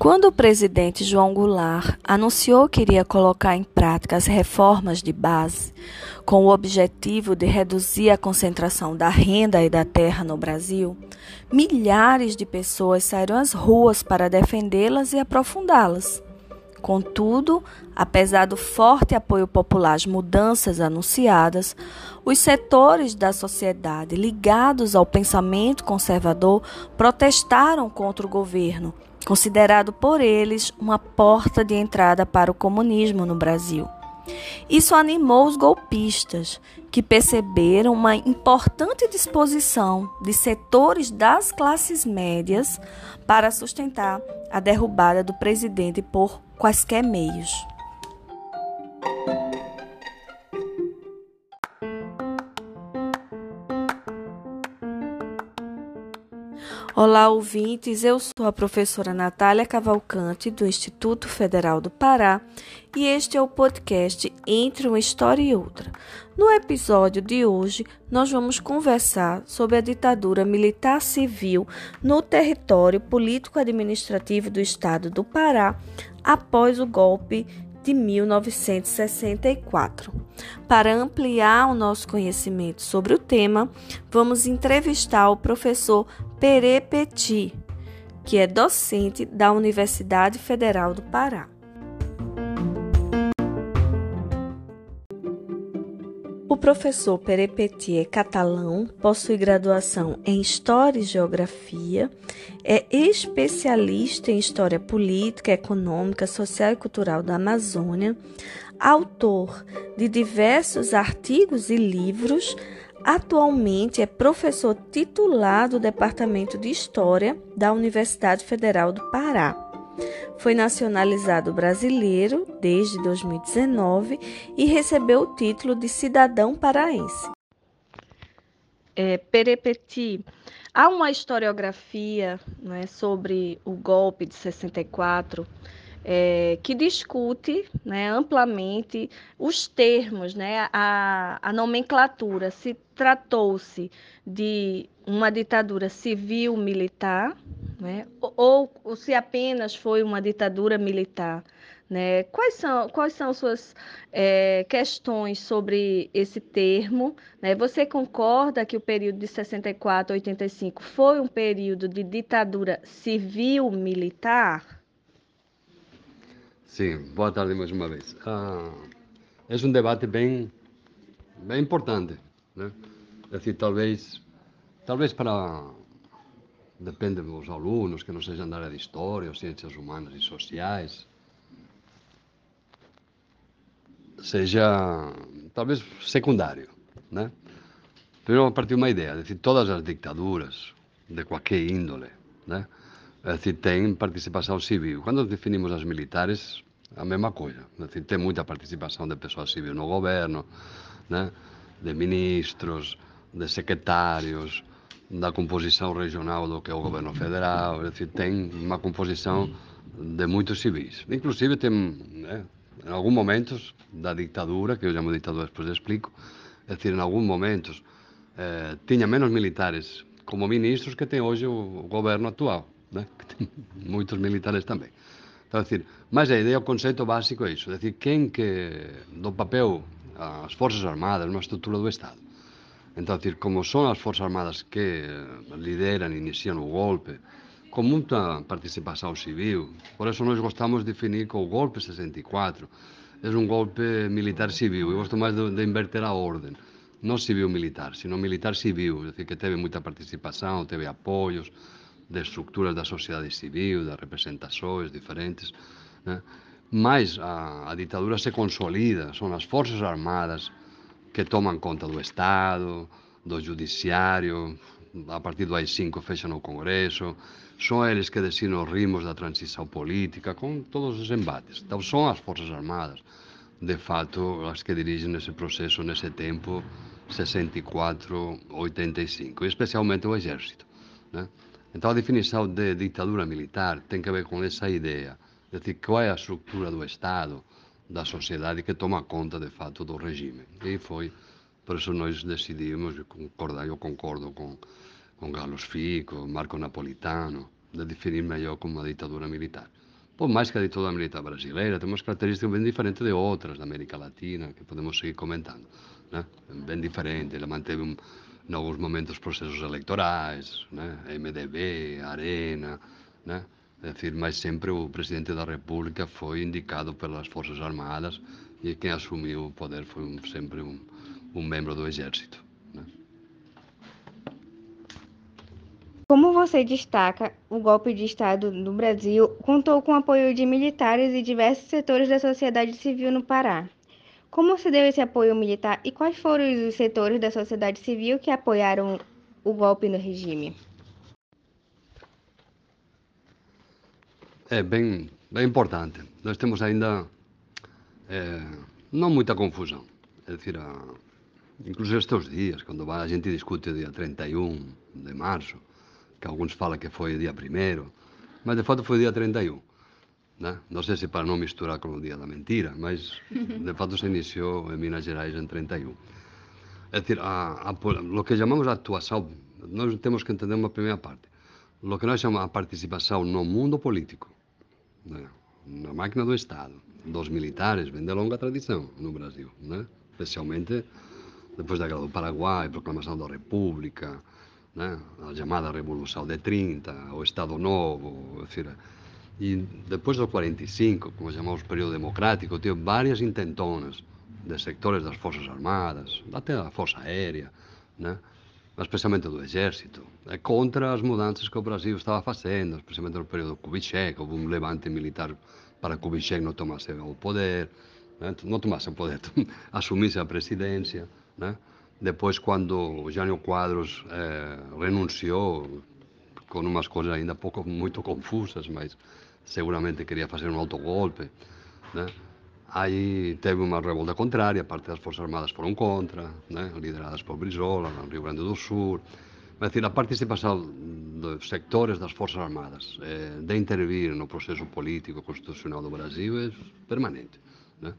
Quando o presidente João Goulart anunciou que iria colocar em prática as reformas de base, com o objetivo de reduzir a concentração da renda e da terra no Brasil, milhares de pessoas saíram às ruas para defendê-las e aprofundá-las. Contudo, apesar do forte apoio popular às mudanças anunciadas, os setores da sociedade ligados ao pensamento conservador protestaram contra o governo, considerado por eles uma porta de entrada para o comunismo no Brasil. Isso animou os golpistas, que perceberam uma importante disposição de setores das classes médias para sustentar a derrubada do presidente por quaisquer meios. Olá, ouvintes. Eu sou a professora Natália Cavalcante, do Instituto Federal do Pará, e este é o podcast Entre uma História e Outra. No episódio de hoje, nós vamos conversar sobre a ditadura militar civil no território político-administrativo do estado do Pará após o golpe de 1964. Para ampliar o nosso conhecimento sobre o tema, vamos entrevistar o professor Pere Petit, que é docente da Universidade Federal do Pará. O professor Perepetit é catalão, possui graduação em História e Geografia, é especialista em História Política, Econômica, Social e Cultural da Amazônia, autor de diversos artigos e livros. Atualmente é professor titular do Departamento de História da Universidade Federal do Pará. Foi nacionalizado brasileiro desde 2019 e recebeu o título de cidadão paraense. É, Perepeti, há uma historiografia né, sobre o golpe de 64 é, que discute né, amplamente os termos, né, a, a nomenclatura, se tratou-se de uma ditadura civil-militar, né, ou, ou, se apenas foi uma ditadura militar. Né? Quais são, quais são suas é, questões sobre esse termo? Né? Você concorda que o período de 64 a 85 foi um período de ditadura civil-militar? Sim, boa tarde mais uma vez. Ah, é um debate bem, bem importante. Né? É decir, talvez, talvez para, depende dos alunos que não sejam da área de História, ou Ciências Humanas e Sociais, seja talvez secundário. Né? Primeiro, a partir de uma ideia, é decir, todas as dictaduras, de qualquer índole, né? É decir, tem participação civil. Quando definimos as militares, a mesma coisa. É decir, muita participação de pessoas civis no governo, né? de ministros, de secretários, da composição regional do que é o governo federal. É decir, uma composição de muitos civis. Inclusive, tem, né? alguns momentos da ditadura, que eu chamo ditadura, depois explico, é decir, alguns momentos, eh, menos militares como ministros que tem hoje o governo atual né? moitos militares tamén. Está decir, máis a idea, o conceito básico é iso, decir, quen que do papel as Forças Armadas, unha estrutura do Estado. Entón, decir, como son as Forças Armadas que lideran, inician o golpe, con moita participación civil. Por eso nós gostamos de definir que o golpe 64 é un golpe militar civil. Eu gosto máis de, de inverter a orden. Non civil-militar, sino militar civil. É dicir, que teve moita participación, teve apoios, de estructuras da sociedade civil, das representações diferentes, né? mas a, a ditadura se consolida, são as forças armadas que tomam conta do Estado, do judiciário, a partir do AI-5 fecham o Congresso, são eles que decidem os ritmos da transição política, com todos os embates. Então são as forças armadas, de fato, as que dirigem esse processo nesse tempo 64-85, especialmente o exército. Né? Então a definição de ditadura militar tem que ver com essa ideia, de dizer, qual é a estrutura do Estado, da sociedade que toma conta de fato do regime. E foi, por isso nós decidimos, eu concordo, eu concordo com, com Carlos Fico, Marco Napolitano, de definir melhor como uma ditadura militar. por mais que a ditadura militar brasileira tem umas características bem diferentes de outras da América Latina, que podemos seguir comentando. Né? Bem diferente, ele manteve um, em alguns momentos processos eleitorais, né? MDB, Arena, né? É decir, mas sempre o presidente da República foi indicado pelas Forças Armadas e quem assumiu o poder foi um, sempre um, um membro do Exército. Né? Como você destaca, o golpe de Estado no Brasil contou com o apoio de militares e diversos setores da sociedade civil no Pará. Como se deu esse apoio militar e quais foram os setores da sociedade civil que apoiaram o golpe no regime? É bem, bem importante. Nós temos ainda é, não muita confusão. É decir, a, inclusive estes dias, quando a gente discute o dia 31 de março, que alguns falam que foi o dia 1 mas de fato foi o dia 31. Né? Não sei se para não misturar com o dia da mentira, mas de fato se iniciou em Minas Gerais em 31. É decir, a, a, o que chamamos a atuação, nós temos que entender uma primeira parte. O que nós chamamos a participação no mundo político né? na máquina do Estado, dos militares, vem de longa tradição no Brasil, né? especialmente depois da Guerra do Paraguai, proclamação da República, né? a chamada Revolução de 30, o Estado Novo, etc. E depois do 45, como chamamos período democrático, tinha várias intentonas de sectores das Forças Armadas, até da Força Aérea, né? especialmente do Exército, é contra as mudanças que o Brasil estava fazendo, especialmente no período Kubitschek, houve um levante militar para Kubitschek não tomasse o poder, né? não tomasse o poder, assumisse a presidência. Né? Depois, quando Jânio Quadros eh, renunciou, com umas coisas ainda pouco, muito confusas, mas seguramente queria fazer um autogolpe, né? Aí teve uma revolta contrária, parte das Forças Armadas foram contra, né, lideradas por Brizola, no Rio Grande do Sul. É dizer, a participação dos sectores das Forças Armadas eh, de intervir no processo político constitucional do Brasil é permanente. Né?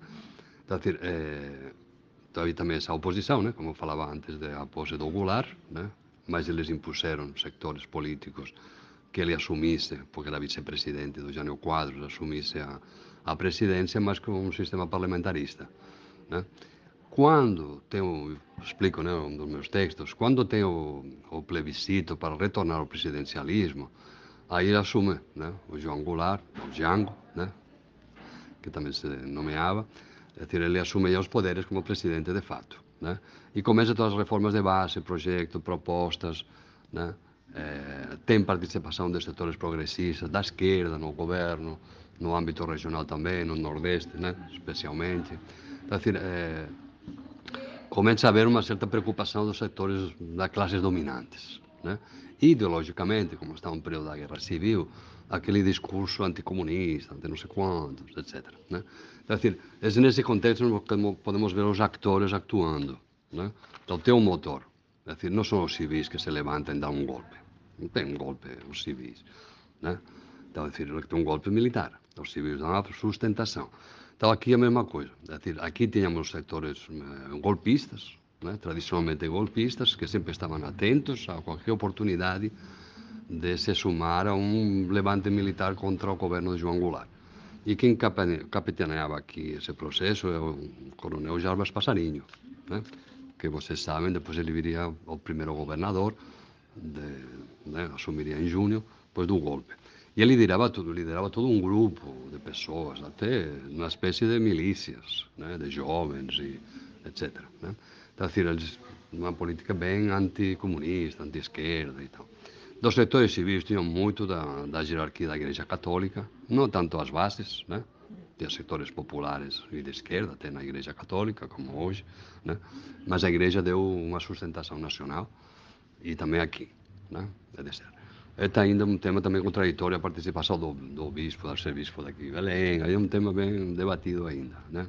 Então, dizer, eh, havia também essa oposição, né, como falava antes, da posse do Goulart, né, mas eles impuseram sectores políticos que ele assumisse, porque era vice-presidente do Jânio Quadros, assumisse a a presidência, mas com um sistema parlamentarista. Né? Quando tem o, explico né, um dos meus textos, quando tem o, o plebiscito para retornar ao presidencialismo, aí ele assume né, o João Goulart, o Django, né, que também se nomeava, é dizer, ele assume os poderes como presidente de fato. Né, e começa todas as reformas de base, projetos, propostas, né, é, tem participação de setores progressistas, da esquerda no governo, no âmbito regional também, no Nordeste, né, especialmente. Então, assim, é, começa a haver uma certa preocupação dos setores das classes dominantes. Né? Ideologicamente, como está um período da guerra civil, aquele discurso anticomunista, anti não sei quantos, etc. Né? Então, assim, é nesse contexto que podemos ver os atores actuando. Né? Então, tem um motor. É dizer, não são os civis que se levantam e dão um golpe. Não tem um golpe os civis. Né? Então, é dizer, tem um golpe militar os civis dão a sustentação. Então aqui é a mesma coisa, é dizer, aqui tínhamos setores eh, golpistas, né, tradicionalmente golpistas, que sempre estavam atentos a qualquer oportunidade de se sumar a um levante militar contra o governo de João Goulart. E quem capitaneava aqui esse processo é o coronel Jarbas Passarinho, né, que vocês sabem, depois ele viria o primeiro governador, de, né, assumiria em junho, depois do golpe. E ele liderava tudo, liderava todo um grupo de pessoas, até uma espécie de milícias, né, de jovens etc. Né? Então, uma política bem anticomunista, anti-esquerda e tal. Dos setores civis tinham muito da, da hierarquia da Igreja Católica, não tanto as bases, né? Tinha setores populares e de esquerda, até na Igreja Católica, como hoje, né? Mas a Igreja deu uma sustentação nacional e também aqui, né? Deve ser está ainda um tema também contraditório a participação do, do bispo, do arcebispo daqui de Belém, é um tema bem debatido ainda, né?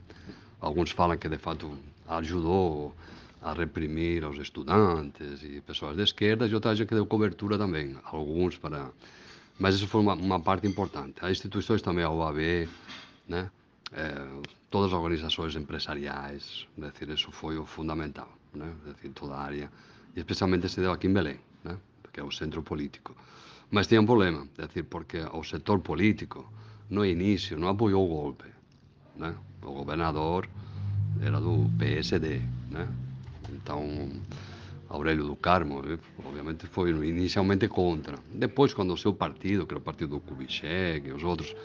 Alguns falam que de fato ajudou a reprimir os estudantes e pessoas de esquerda, e outras que deu cobertura também, alguns para... Mas isso foi uma, uma parte importante. As instituições também, a OAB, né? É, todas as organizações empresariais, é isso foi o fundamental, né? É toda a área, especialmente se deu aqui em Belém, né? que é o centro político. Mas tinha um problema, é decir, porque o sector político no início, não apoiou o golpe. Né? O governador era do PSD. Né? Então, Aurélio do Carmo, obviamente, foi inicialmente contra. Depois, quando o seu partido, que era o partido do Kubitschek e os outros,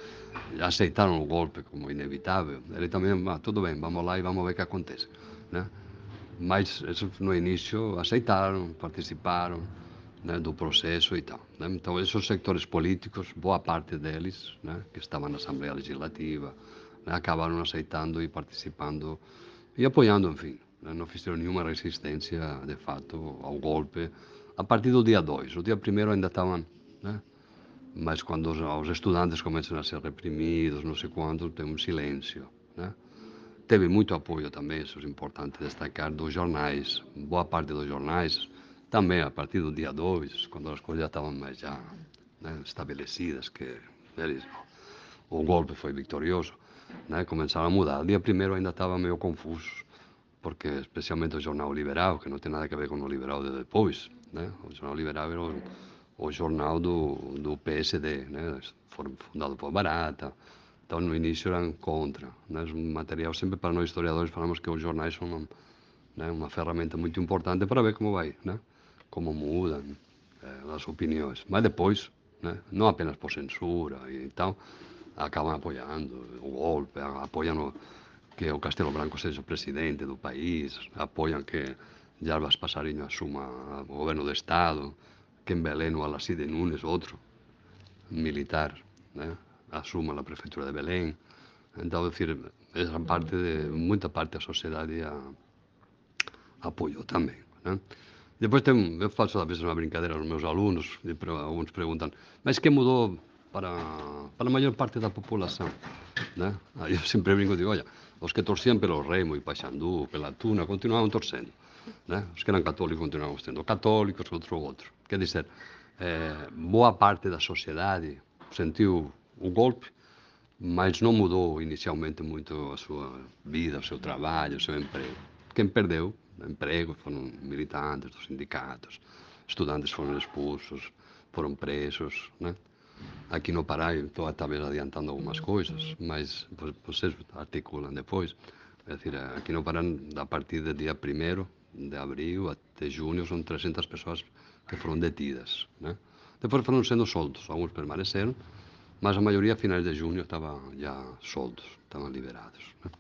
aceitaram o golpe como inevitável, ele também, ah, tudo bem, vamos lá e vamos ver o que acontece. Né? Mas no início aceitaram, participaram né, do processo e tal. Né? Então, esses sectores políticos, boa parte deles, né, que estavam na Assembleia Legislativa, né, acabaram aceitando e participando e apoiando, enfim. Né? Não fizeram nenhuma resistência, de fato, ao golpe a partir do dia 2. O dia primeiro ainda estavam. Né? Mas quando os, os estudantes começam a ser reprimidos, não sei quanto, tem um silêncio. Né? Teve muito apoio também, isso é importante destacar, dos jornais. Boa parte dos jornais também a partir do dia 2, quando as coisas já estavam mais já né, estabelecidas, que eles, o golpe foi vitorioso, né, começaram a mudar. O dia primeiro ainda estava meio confuso, porque especialmente o Jornal Liberal, que não tem nada a ver com o Liberal de depois, né, o Jornal Liberal era o, o jornal do, do PSD, né, fundado por Barata, Então, no início eram contra. Nes material sempre para nós historiadores falamos que os jornais son un, né, unha ferramenta muito importante para ver como vai, né? como mudan eh, as opinións. Mas depois, né, non apenas por censura e tal, acaban apoiando o golpe, apoian o, que o Castelo Branco sexa o presidente do país, apoian que Jarbas Passarinho assuma o goberno do Estado, que em Belém o Alacide Nunes, outro militar, né? asuma a prefectura de Belén. Então, decir, esa parte de, moita parte da sociedade a, apoio tamén. Né? Depois ten, eu faço da veces unha brincadeira aos meus alumnos, e pre, alguns preguntan, mas que mudou para, para a maior parte da população? Né? Aí eu sempre brinco e digo, olha, os que torcían pelo Remo e Paxandú, pela Tuna, continuaban torcendo. Né? Os que eran católicos continuaban sendo católicos, outro outro. Quer dizer, eh, boa parte da sociedade sentiu o golpe, mas não mudou inicialmente muito a sua vida, o seu trabalho, o seu emprego. Quem perdeu emprego, foram militantes dos sindicatos, estudantes foram expulsos, foram presos, né? Aqui no Pará, estou talvez adiantando algumas coisas, mas vocês articulam depois. É dizer, aqui no Pará, a partir do dia 1 de abril até junho, são 300 pessoas que foram detidas. Né? Depois foram sendo soltos, alguns permaneceram, mas a maioria, finais de junho, estavam já soltos, estavam liberados. Né?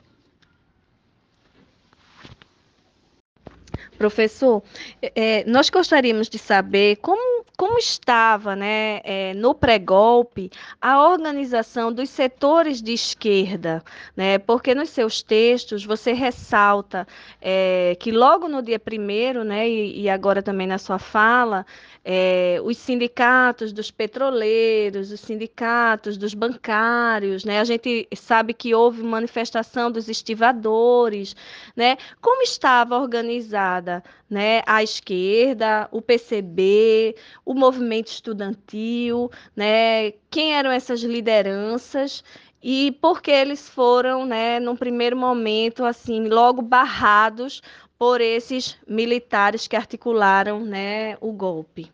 Professor, é, nós gostaríamos de saber como, como estava né, é, no pré-golpe a organização dos setores de esquerda, né, porque nos seus textos você ressalta é, que logo no dia primeiro, né, e, e agora também na sua fala, é, os sindicatos dos petroleiros, os sindicatos dos bancários, né? A gente sabe que houve manifestação dos estivadores, né? Como estava organizada, né? A esquerda, o PCB, o movimento estudantil, né? Quem eram essas lideranças? e porque eles foram, né, num primeiro momento, assim, logo barrados por esses militares que articularam, né, o golpe.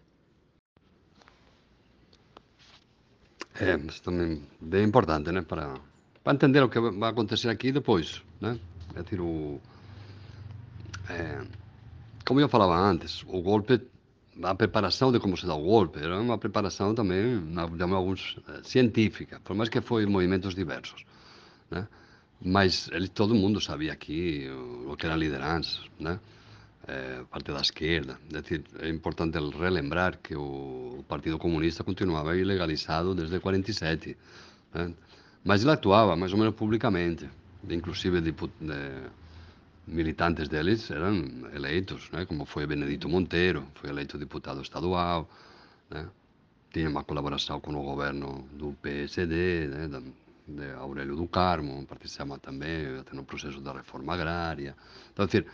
É, mas também bem importante, né? Para, para entender o que vai acontecer aqui depois, né? É dizer, o, é, como eu falava antes, o golpe, a preparação de como se dá o golpe, era uma preparação também, digamos, alguns, é, científica, por mais que foi movimentos diversos, né? Mas ele, todo mundo sabia aqui o, que eram lideranças, né? é, parte da esquerda. É, é importante relembrar que o Partido Comunista continuava ilegalizado desde 47, né? mas ele atuava mais ou menos publicamente, inclusive de, de, militantes deles eram eleitos, né? como foi Benedito Monteiro, foi eleito deputado estadual, né? tinha uma colaboração com o governo do PSD, né? de Aurélio do Carmo, participava também no processo da reforma agrária. Então, é decir,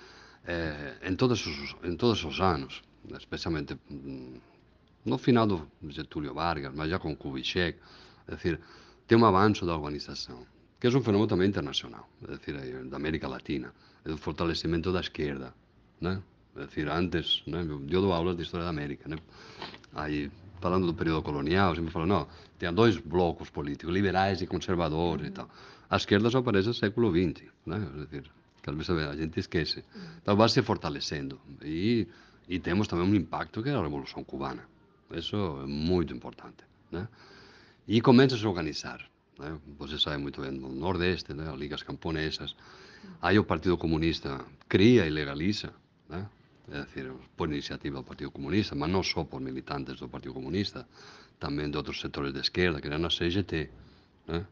eh, em, todos os, em todos os anos, especialmente mm, no final do Getúlio Vargas, mas já com Kubitschek, é dizer, tem um avanço da organização, que é um fenômeno também internacional, é dizer, da América Latina, o fortalecimento da esquerda, né? É dizer, antes, né, eu dou aulas de História da América, né? Aí falando do período colonial, sempre fala, não, tinha dois blocos políticos, liberais e conservadores e tal. A esquerda só aparece no século XX, né? Dizer, que às vezes a gente esquece. Então vai se fortalecendo. E, e temos também um impacto que é a Revolução Cubana. Isso é muito importante, né? E começa a se organizar. Né? Você sabe muito bem, no Nordeste, né? ligas camponesas. Aí o Partido Comunista cría e legaliza, né? é dicir, por iniciativa do Partido Comunista, mas non só por militantes do Partido Comunista, tamén de outros sectores de esquerda, que eran a CGT, né?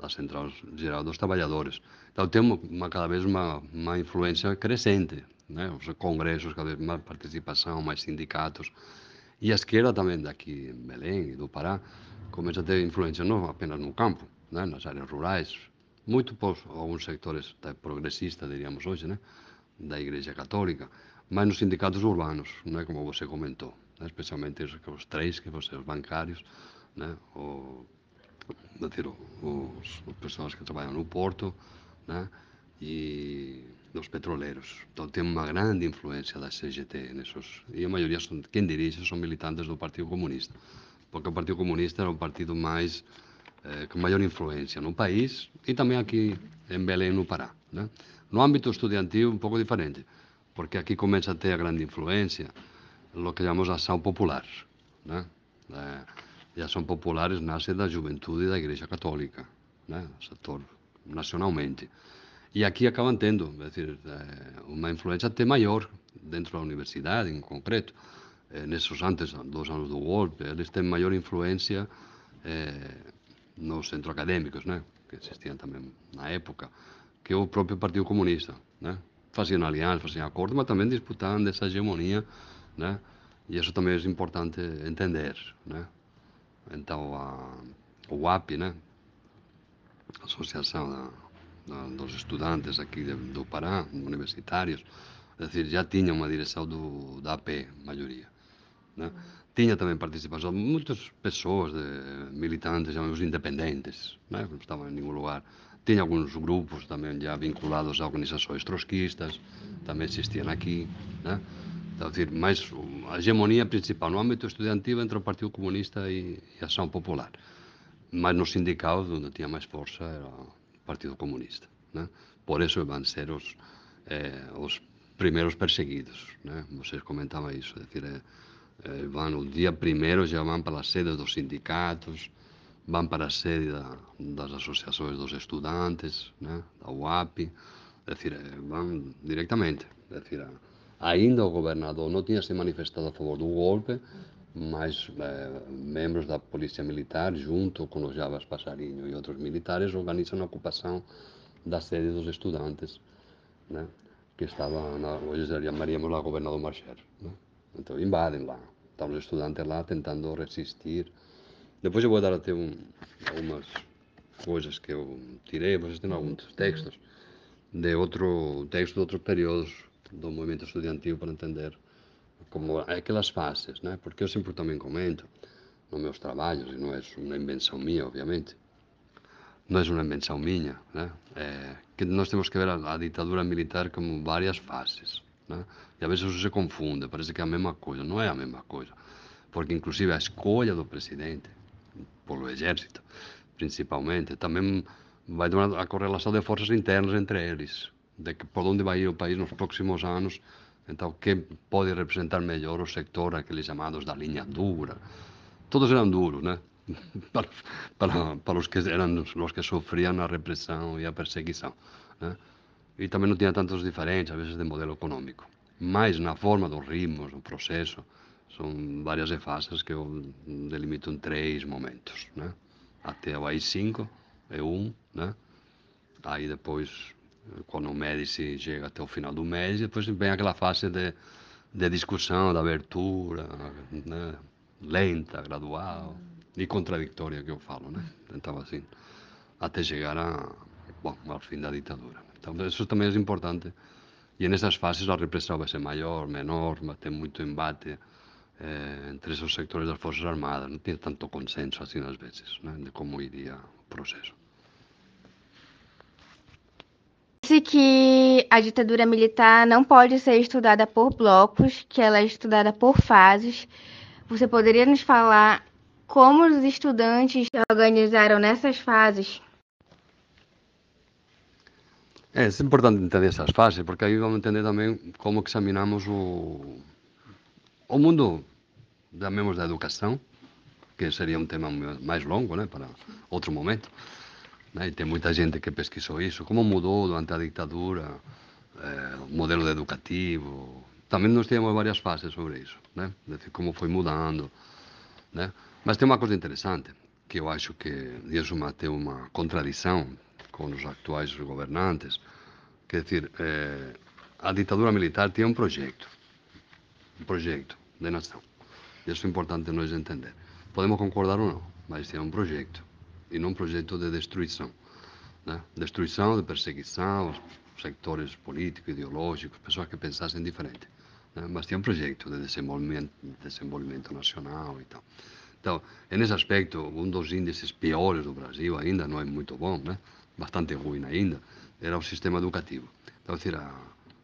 a Central Geral dos Traballadores. Então, temos uma, cada vez uma, uma influência crescente, né? os congressos, cada vez mais participação, máis sindicatos, e a esquerda tamén daqui em Belém e do Pará comeza a ter influencia non apenas no campo, né? nas áreas rurais, muito por alguns sectores progressistas, diríamos hoje, né? da Igreja Católica, mas nos sindicatos urbanos, né, como você comentou, né, especialmente os, os três, que você, os bancários, né, o, dizer, os, as pessoas que trabalham no porto, né, e os petroleiros. Então tem uma grande influência da CGT nesses, e a maioria, são, quem dirige, são militantes do Partido Comunista, porque o Partido Comunista era o partido mais eh, com maior influência no país e também aqui em Belém, no Pará. Né? No âmbito estudiantil, um pouco diferente porque aquí começa a ter a grande influencia lo que llamamos a ação popular. Né? E ação populares nasce da juventude da Igreja Católica, né? setor nacionalmente. E aqui acabam tendo, é dizer, é, uma influência até maior dentro da universidade, em concreto. É, nesses antes dos anos do golpe, eles têm maior influência nos centros acadêmicos, né? que existiam também na época, que o próprio Partido Comunista. Né? faziam alianças, faziam acordos, mas também disputavam dessa hegemonia, né? E isso também é importante entender, né? Então, a, o API, né? Associação da, da, dos Estudantes aqui de, do Pará, universitários, é dizer, já tinha uma direção do, da AP, maioria, né? Tinha também participação muitas pessoas, de, militantes, chamamos independentes, né? não estavam em nenhum lugar tinha alguns grupos também já vinculados a organizações trotskistas, também existiam aqui, né? Então, dizer, mais a hegemonia principal no âmbito estudantil entre o Partido Comunista e, e a Ação Popular. Mas no sindical, onde tinha mais força, era o Partido Comunista. Né? Por isso vão ser os, eh, os primeiros perseguidos. Né? Vocês comentavam isso. É dizer, eh, vão, o primeiro já vão para as sedes dos sindicatos, vão para a sede da, das associações dos estudantes, né, da UAP, é dizer, vão diretamente. É dizer, ainda o governador não tinha se manifestado a favor do golpe, mas eh, membros da polícia militar, junto com os Javas Passarinho e outros militares, organizam a ocupação da sede dos estudantes, né, que estava, na, hoje chamaríamos lá governador Marcher. Né? Então invadem lá. Estão os estudantes lá tentando resistir. Depois eu vou dar até um, algumas coisas que eu tirei, pois vocês têm alguns textos de outro texto de outros períodos do movimento estudantil para entender como aquelas fases, né? porque eu sempre também comento nos meus trabalhos, e não é uma invenção minha, obviamente, não é uma invenção minha, né? É, que nós temos que ver a, a ditadura militar como várias fases. Né? E às vezes isso se confunde, parece que é a mesma coisa, não é a mesma coisa, porque inclusive a escolha do presidente polo exército, principalmente. Tamén vai tomar a correlación de forzas internas entre eles, de que por onde vai ir o país nos próximos anos, então que pode representar mellor o sector, aqueles chamados da liña dura. Todos eran duros, né? para, para, para os que eran os que sofrían a represión e a perseguición. Né? E tamén non tiña tantos diferentes, a veces, de modelo económico. Mais na forma dos ritmos, do proceso, Son varias fases que eu delimito en tres momentos, né? Até o AI5 é un, né? Aí depois, quando o Médici chega até o final do mês, depois vem aquela fase de, de discussão, da abertura, né? lenta, gradual e contraditória que eu falo, né? Então assim, até chegar a, bom, ao fim da ditadura. Então isso também é importante. E nessas fases a repressão vai ser maior, menor, ter muito embate eh, entre esos sectores das Forças Armadas, non tiene tanto consenso así nas veces né, de como iría o proceso. Disse que a ditadura militar não pode ser estudada por blocos, que ela é estudada por fases. Você poderia nos falar como os estudantes se organizaram nessas fases? É, é importante entender essas fases, porque aí vamos entender também como examinamos o, o mundo, chamemos da educação, que seria um tema mais longo, né, para outro momento. Né, e tem muita gente que pesquisou isso, como mudou durante a ditadura, é, o modelo educativo. Também nós temos várias fases sobre isso, né, de como foi mudando. Né. Mas tem uma coisa interessante, que eu acho que isso tem uma contradição com os atuais governantes, quer dizer, é, a ditadura militar tinha um projeto, um projeto de nação. Isso é importante nós entender. Podemos concordar ou não, mas tinha um projeto, e não um projeto de destruição. Né? Destruição, de perseguição, sectores políticos, ideológicos, pessoas que pensassem diferente. Né? Mas tinha um projeto de desenvolvimento, desenvolvimento nacional e tal. Então, nesse aspecto, um dos índices piores do Brasil ainda, não é muito bom, né? bastante ruín aínda, era o sistema educativo. Então, dicir, a,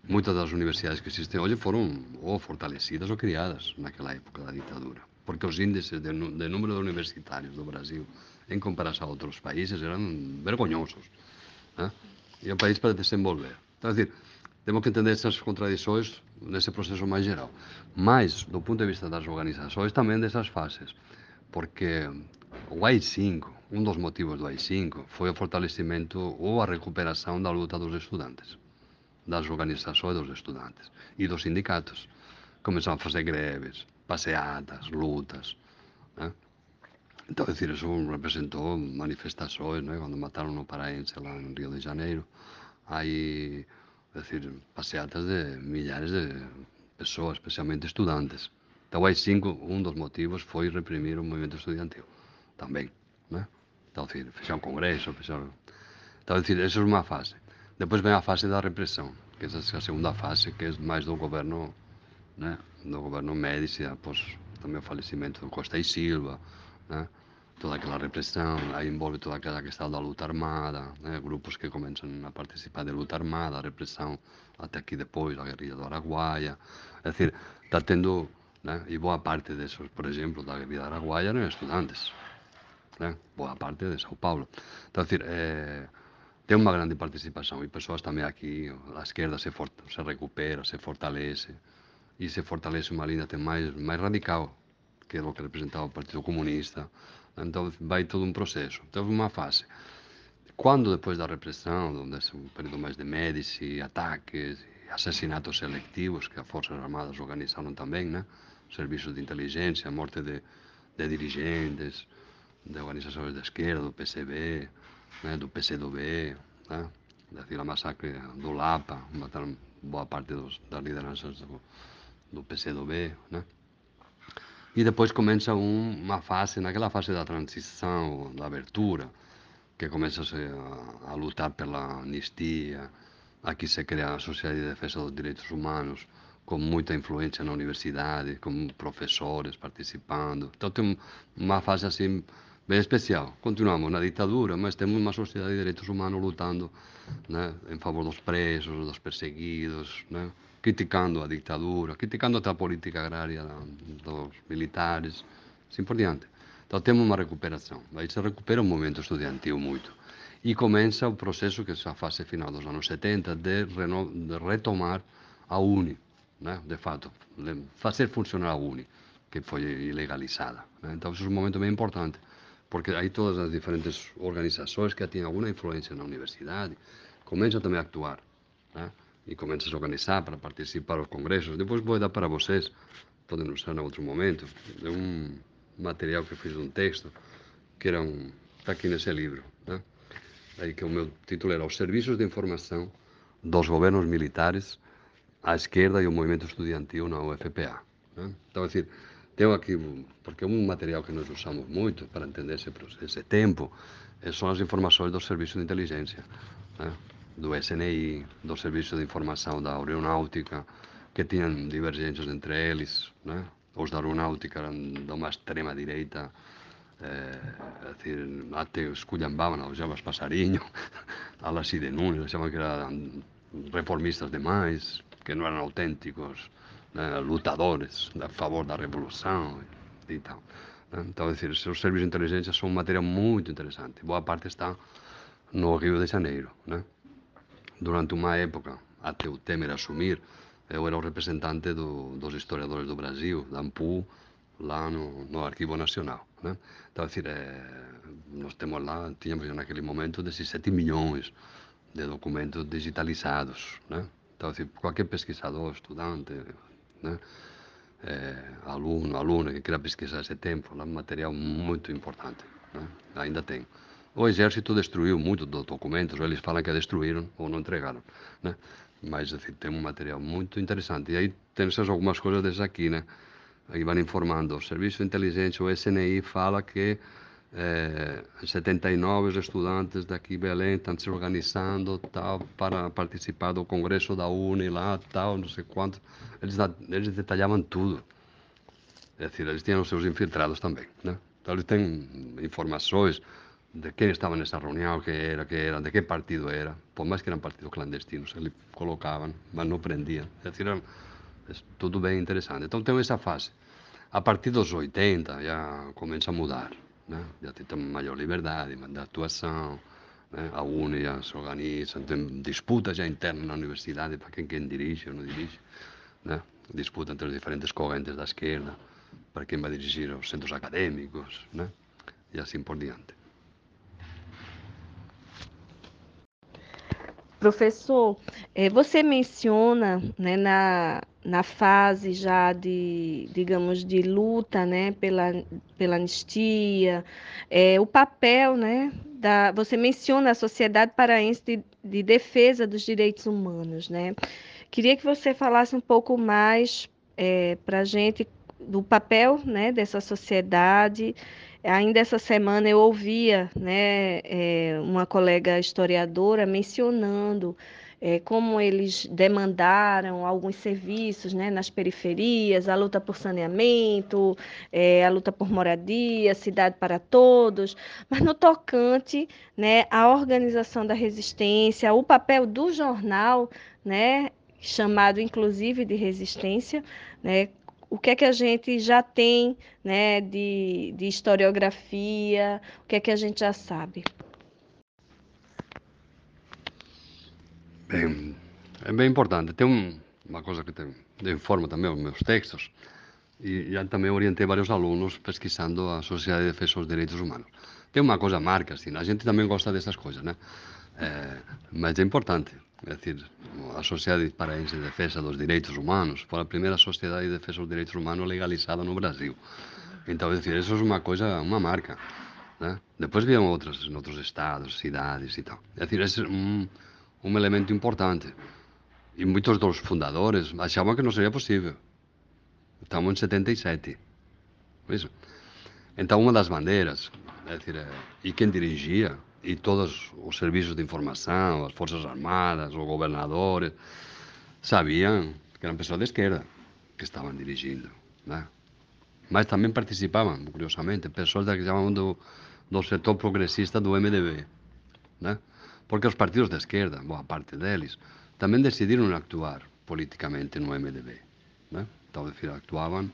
moitas das universidades que existen hoxe foron ou fortalecidas ou criadas naquela época da ditadura, porque os índices de, de número de universitarios do Brasil en comparación a outros países eran vergoñosos. Eh? E o país para desenvolver. Então, dicir, temos que entender esas contradições nesse proceso máis geral. Mas, do punto de vista das organizações, tamén desas fases. Porque o AI-5, un dos motivos do AI-5 foi o fortalecimento ou a recuperación da luta dos estudantes, das organizações dos estudantes e dos sindicatos. Comezaron a fazer greves, passeatas, lutas. Né? Então, decir, isso representou manifestações, né? quando mataram o paraense lá no Rio de Janeiro. Aí, decir, passeatas de milhares de pessoas, especialmente estudantes. Então, AI-5 um dos motivos foi reprimir o movimento estudantil também. Está dicir, fixa un congreso, fixa... Está dicir, eso é unha fase. Depois ven a fase da represión, que esa é a segunda fase, que é máis do goberno, né? do goberno Médici, pois, tamén o falecimento do Costa e Silva, né? toda aquela represión, aí envolve toda aquela que está da luta armada, né? grupos que comenzan a participar de luta armada, a represión até aquí depois, a guerrilla do Araguaia, é dicir, está tendo, né? e boa parte desos, por exemplo, da guerrilla do Araguaia eran estudantes, Né? Boa parte de São Paulo. Então, é, eh, tem uma grande participação e pessoas também aqui, a esquerda se, for, se recupera, se fortalece e se fortalece uma linha até mais, mais radical que é o que representava o Partido Comunista. Então vai todo um processo. Então uma fase. Quando depois da repressão, é um período mais de médici, ataques, assassinatos selectivos que as Forças Armadas organizaram também, né? serviços de inteligência, morte de, de dirigentes, de organizações da esquerda, do PCB, né, do PCdoB, né, da massacre do Lapa, mataram boa parte dos, das lideranças do, do PCdoB, né. E depois começa um, uma fase, naquela fase da transição, da abertura, que começa a, a lutar pela anistia, aqui se cria a Sociedade de Defesa dos Direitos Humanos, com muita influência na universidade, com professores participando. Então tem uma fase assim bem especial. Continuamos na ditadura, mas temos uma sociedade de direitos humanos lutando né, em favor dos presos, dos perseguidos, né, criticando a ditadura, criticando a política agrária dos militares, assim por diante. Então temos uma recuperação. Aí se recupera o movimento estudantil muito. E começa o processo, que é a fase final dos anos 70, de, de retomar a UNI, né? de fato, fazer funcionar a Uni, que foi ilegalizada. Né? Então, isso é um momento bem importante, porque aí todas as diferentes organizações que tinham alguma influência na universidade começam também a actuar né? e começam a se organizar para participar dos congressos. Depois vou dar para vocês, podem usar em outro momento, de um material que fiz um texto, que era um. está aqui nesse livro, né? aí que o meu título era Os Serviços de Informação dos Governos Militares à esquerda e o movimento estudantil na UFPA. Né? Então, é dizer, tenho aqui, porque é um material que nós usamos muito para entender esse, esse tempo, eh, são as informações do Serviço de Inteligência, né? do SNI, do Serviço de Informação da Aeronáutica, que tinham divergências entre eles. Né? Os da Aeronáutica eram de uma extrema-direita, eh, é decir, até esculhambaban aos Jabas Passarinho, a la Cide Nunes, achaban que eran reformistas demais, que não eram autênticos né, lutadores a favor da revolução. e tal. Né? Então, é dizer, os serviços de inteligência são um material muito interessante. Boa parte está no Rio de Janeiro. Né? Durante uma época, até o Temer assumir, eu era o representante do, dos historiadores do Brasil, da AMPU, lá no, no Arquivo Nacional. Né? Então, é dizer, é, nós temos lá, tínhamos naquele momento 17 milhões de documentos digitalizados. Né? Então, assim, qualquer pesquisador, estudante, né? É, aluno, aluna que queira pesquisar esse tempo, é um material muito importante. Né? Ainda tem. O exército destruiu muitos dos documentos, eles falam que destruíram ou não entregaram. Né? Mas, assim, tem um material muito interessante. E aí tem algumas coisas dessas aqui, né? Aí vão informando. O Serviço de Inteligência, o SNI, fala que é, 79 estudantes daqui Belém estão se organizando tal para participar do congresso da Uni lá tal não sei quanto eles eles detalhavam tudo. É dizer eles tinham os seus infiltrados também né? Então eles têm informações de quem estava nessa reunião que era que era de que partido era por mais que eram partidos clandestinos eles colocavam mas não prendiam. É dizer é tudo bem interessante. Então tem essa fase. A partir dos 80 já começa a mudar né? já tem maior liberdade de atuação, né? a UNE já se organiza, tem disputa já interna na universidade para quem, quem dirige ou não dirige, né? disputa entre as diferentes correntes da esquerda, para quem vai dirigir os centros acadêmicos, né? e assim por diante. Professor, eh, você menciona né, na, na fase já de, digamos, de luta né, pela, pela anistia, é, o papel, né, da, você menciona a Sociedade Paraense de, de Defesa dos Direitos Humanos, né? Queria que você falasse um pouco mais é, para a gente do papel né, dessa sociedade, Ainda essa semana eu ouvia né, é, uma colega historiadora mencionando é, como eles demandaram alguns serviços né, nas periferias, a luta por saneamento, é, a luta por moradia, cidade para todos, mas no tocante né, à organização da resistência, o papel do jornal, né, chamado inclusive de resistência, né, o que é que a gente já tem né, de, de historiografia, o que é que a gente já sabe? Bem, é bem importante. Tem um, uma coisa que tem, eu informo também os meus textos, e já também orientei vários alunos pesquisando a Sociedade de Defesa dos Direitos Humanos. Tem uma coisa marca, assim, a gente também gosta dessas coisas, né? É, mas é importante. É dizer, a Sociedade Paraense de Defesa dos Direitos Humanos foi a primeira sociedade de defesa dos direitos humanos legalizada no Brasil. Então, é dizer, isso é uma coisa, uma marca. Né? Depois vieram outras em outros estados, cidades e tal. É dizer, esse é um, um elemento importante. E muitos dos fundadores achavam que não seria possível. Estamos em 77. Isso. Então, uma das bandeiras, é dizer, é, e quem dirigia e todos os serviços de informação, as Forças Armadas, os governadores, sabiam que eram pessoas de esquerda que estavam dirigindo. Né? Mas também participavam, curiosamente, pessoas que chamavam do, do setor progressista do MDB. Né? Porque os partidos de esquerda, boa parte deles, também decidiram actuar politicamente no MDB. Né? Então, enfim, actuavam,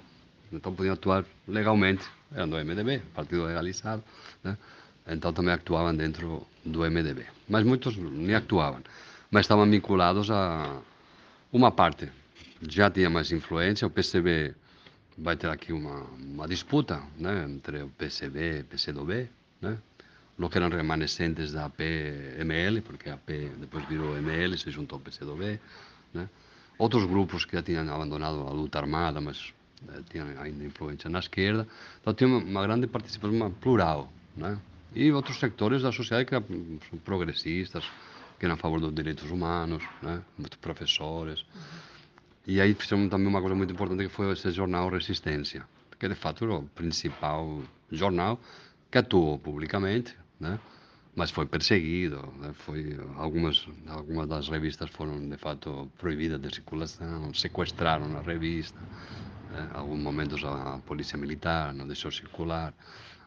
então podiam actuar legalmente, eram do MDB, partido legalizado. Né? Então também atuavam dentro do MDB. Mas muitos nem atuavam, mas estavam vinculados a uma parte. Já tinha mais influência, o PCB vai ter aqui uma, uma disputa né, entre o PCB e o PCdoB, né? Que eram remanescentes da PML, porque a P depois virou ML, se juntou ao PCdoB, né? Outros grupos que já tinham abandonado a luta armada, mas eh, tinham ainda influência na esquerda. Então tinha uma, uma grande participação, plural, né? E outros sectores da sociedade que eram progressistas, que eram a favor dos direitos humanos, né? muitos professores. E aí fizemos também uma coisa muito importante que foi esse jornal Resistência, que de fato era o principal jornal que atuou publicamente, né? mas foi perseguido, né? foi algumas algumas das revistas foram de fato proibidas de circulação, sequestraram a revista, né? alguns momentos a polícia militar não deixou circular,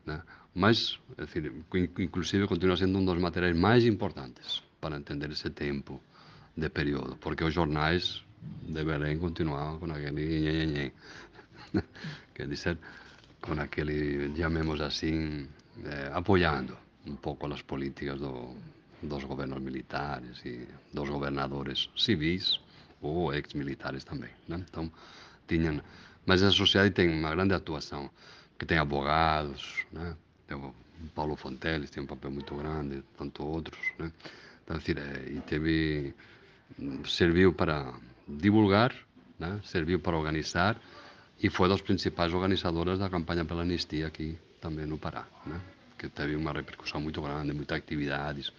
né? Mas, é inclusive continua sendo um dos materiais mais importantes para entender esse tempo de período, porque os jornais de Belém continuavam com aquele. Quer dizer, com aquele, chamemos assim, eh, apoiando um pouco as políticas do, dos governos militares e dos governadores civis ou ex-militares também. Né? Então, tinham, mas a sociedade tem uma grande atuação, que tem advogados, né? O Paulo Fonteles tem um papel muito grande, tanto outros, né? Então, assim, e teve, serviu para divulgar, né? serviu para organizar e foi das principais organizadoras da campanha pela anistia aqui também no Pará, né? que teve uma repercussão muito grande, muitas atividades,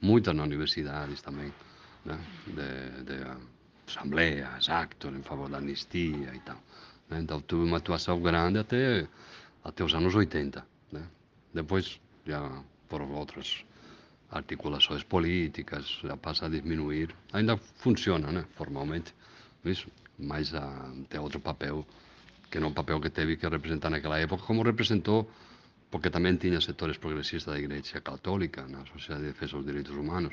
muitas nas universidades também, né? de, de assembleias, actos em favor da anistia e tal. Né? Então teve uma atuação grande até, até os anos 80. Depois, ya por outras articulações políticas, já passa a diminuir. Ainda funciona, né, formalmente, isso, mas ah, tem outro papel, que não o papel que teve que representar naquela época, como representou, porque também tinha setores progressistas da Igreja Católica, na Sociedade de Defesa dos Direitos Humanos,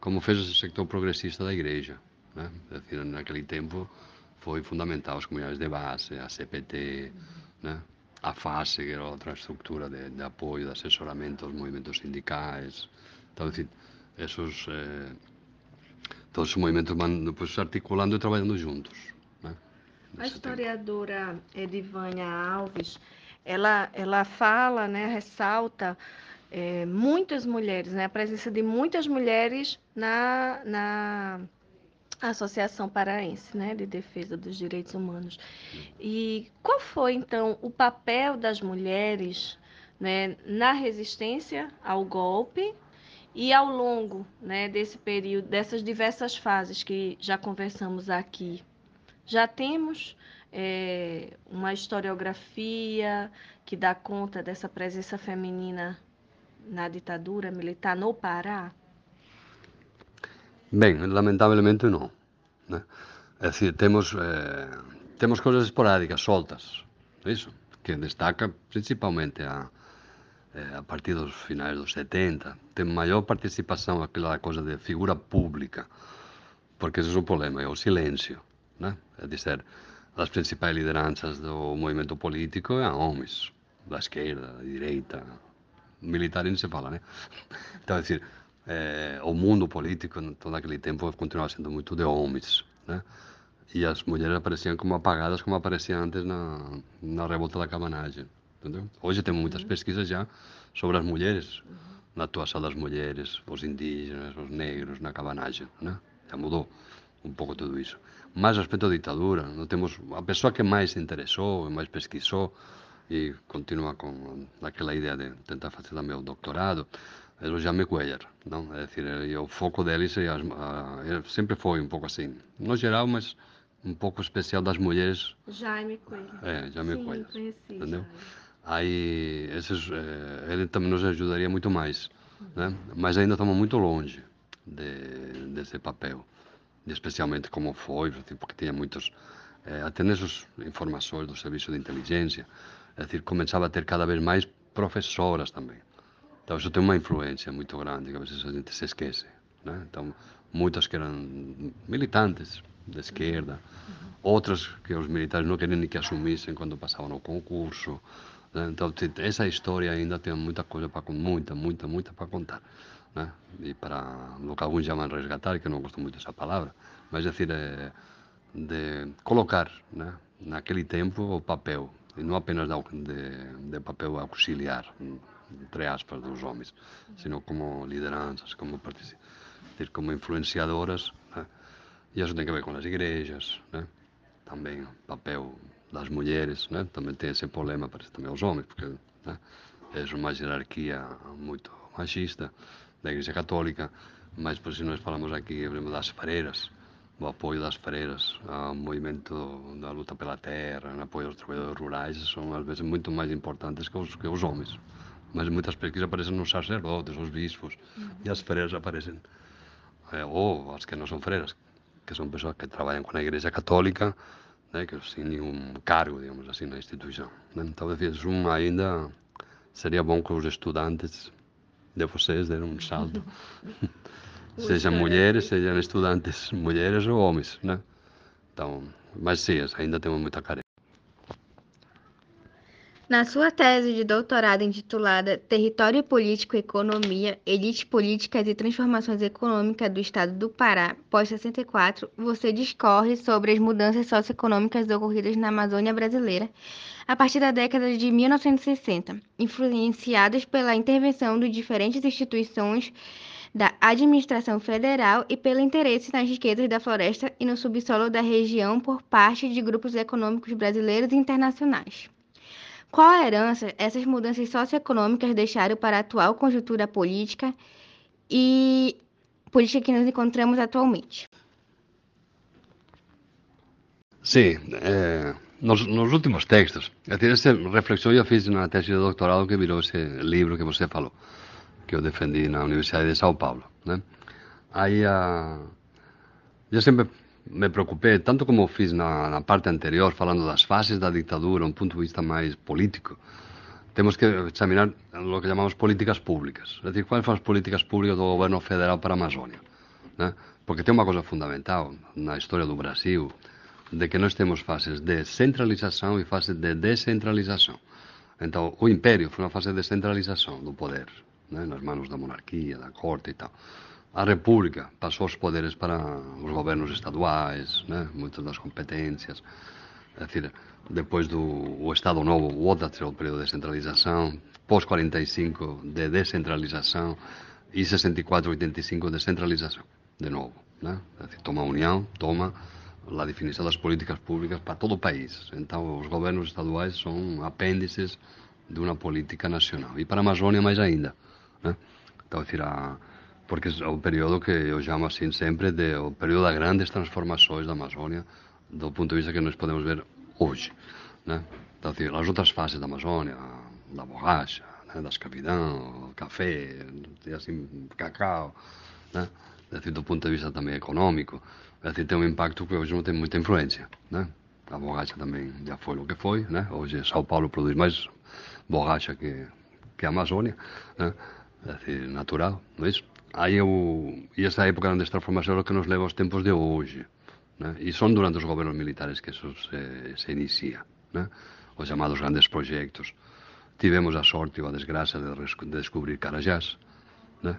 como fez esse sector progressista da Igreja. Né? É decir, naquele tempo foi fundamental as comunidades de base, a CPT, né? A FASE, que era outra estrutura de, de apoio, de assessoramento aos movimentos sindicais. Então, decir, esos, eh, todos os movimentos van depois articulando e trabalhando juntos. Né? A historiadora Edivânia Alves, ela, ela fala, né, ressalta é, muitas mulheres, né, a presença de muitas mulheres na, na Associação Paraense né, de Defesa dos Direitos Humanos. E qual foi, então, o papel das mulheres né, na resistência ao golpe e ao longo né, desse período, dessas diversas fases que já conversamos aqui? Já temos é, uma historiografia que dá conta dessa presença feminina na ditadura militar no Pará? Ben, lamentablemente non. Né? É dicir, temos, eh, temos cousas esporádicas, soltas, iso, que destaca principalmente a, eh, a partir dos finais dos 70. Ten maior participación aquela cosa de figura pública, porque ese é o problema, é o silencio. Né? É dizer, as principais lideranzas do movimento político a homens, da esquerda, da direita, militar en se fala, né? Então, é dicir, eh, o mundo político todo aquele tempo continuava sendo muito de homens, né? E as mulheres apareciam como apagadas, como apareciam antes na, na revolta da cabanagem, entendeu? Hoje temos muitas pesquisas já sobre as mulheres, na atuação das mulheres, os indígenas, os negros na cabanagem, né? Já mudou um pouco tudo isso. Mas respeito à ditadura, não temos a pessoa que mais se interessou, mais pesquisou e continua com aquela ideia de tentar fazer também o doutorado, é o Jaime Cuellar, não? É dizer, e o foco dele seria, uh, sempre foi um pouco assim, no geral, mas um pouco especial das mulheres. Jaime Cuellar. É, Jaime Sim, Cuellar. Conheci, entendeu? Jaime. Aí, esses, eh, ele também nos ajudaria muito mais, né? Mas ainda estamos muito longe de, desse papel, especialmente como foi, porque tinha muitos, eh, até nessas informações do serviço de inteligência, é dizer, começava a ter cada vez mais professoras também. Então isso tem uma influência muito grande que às vezes a gente se esquece. Né? Então muitas que eram militantes de esquerda, outras que os militares não queriam nem que assumissem quando passavam no concurso. Né? Então essa história ainda tem muita coisa para muita, muita, muita para contar. Né? E para o que alguns chamam resgatar, que eu não gosto muito dessa palavra, mas decir, é, de colocar né, naquele tempo o papel, e não apenas de, de papel auxiliar, entre aspas, dos homens, sino como lideranças, como, como influenciadoras. Né? E isso tem que ver com as igrejas, né? também o papel das mulheres, né? também tem esse problema, parece também os homens, porque né? é uma hierarquia muito machista da Igreja Católica, mas por se nós falamos aqui das freiras, o apoio das freiras ao movimento da luta pela terra, o apoio aos trabalhadores rurais, são às vezes muito mais importantes que os, que os homens mas muitas pesquisas aparecem os sacerdotes, os bispos, uhum. e as freiras aparecem, é, ou as que não são freiras, que são pessoas que trabalham com a Igreja Católica, né, que sem nenhum cargo, digamos assim, na instituição. Né? Talvez um ainda seria bom que os estudantes de vocês deram um salto, sejam mulheres, sejam estudantes mulheres ou homens, né? Então, mas sim, ainda temos muita carência. Na sua tese de doutorado intitulada Território Político, Economia, Elites Políticas e Transformações Econômicas do Estado do Pará, pós-64, você discorre sobre as mudanças socioeconômicas ocorridas na Amazônia brasileira a partir da década de 1960, influenciadas pela intervenção de diferentes instituições da administração federal e pelo interesse nas riquezas da floresta e no subsolo da região por parte de grupos econômicos brasileiros e internacionais. Qual a herança essas mudanças socioeconômicas deixaram para a atual conjuntura política e política que nos encontramos atualmente? Sim, é, nos, nos, últimos textos, essa reflexão eu fiz na tese de doutorado que virou esse livro que você falou, que eu defendi na Universidade de São Paulo. Né? Aí, a, eu sempre me preocupé tanto como fiz na, na parte anterior falando das fases da dictadura, un punto de vista máis político temos que examinar lo que chamamos políticas públicas. É dicir, cuáles foron as políticas públicas do goberno federal para a Amazonia. Né? Porque tem unha cosa fundamental na historia do Brasil, de que nós temos fases de centralização e fases de descentralização. Então, o império foi unha fase de descentralización do poder, né? nas manos da monarquía, da corte e tal. A República passou os poderes para os governos estaduais, né? muitas das competências. É dizer, depois do o Estado Novo, o período de descentralização, pós-45 de descentralização e 64, 85 de centralização, de novo. Né? É dizer, toma a União, toma a definição das políticas públicas para todo o país. Então, os governos estaduais são apêndices de uma política nacional. E para a Amazônia, mais ainda. Né? Então, é dizer, a porque é o período que eu chamo assim sempre de o período das grandes transformações da Amazônia do ponto de vista que nós podemos ver hoje, né? Então, assim, as outras fases da Amazônia, da borracha, né? da escravidão, café, assim, cacau, né? Assim, do ponto de vista também econômico, assim, tem um impacto que hoje não tem muita influência, né? A borracha também já foi o que foi, né? Hoje São Paulo produz mais borracha que, que a Amazônia, né? Assim, natural, não é isso? hai eu, e esa época onde transformación que nos leva aos tempos de hoxe. Né? E son durante os gobernos militares que eso se, se inicia. Né? Os chamados grandes proxectos. Tivemos a sorte ou a desgraça de, de descubrir Carajás. Né?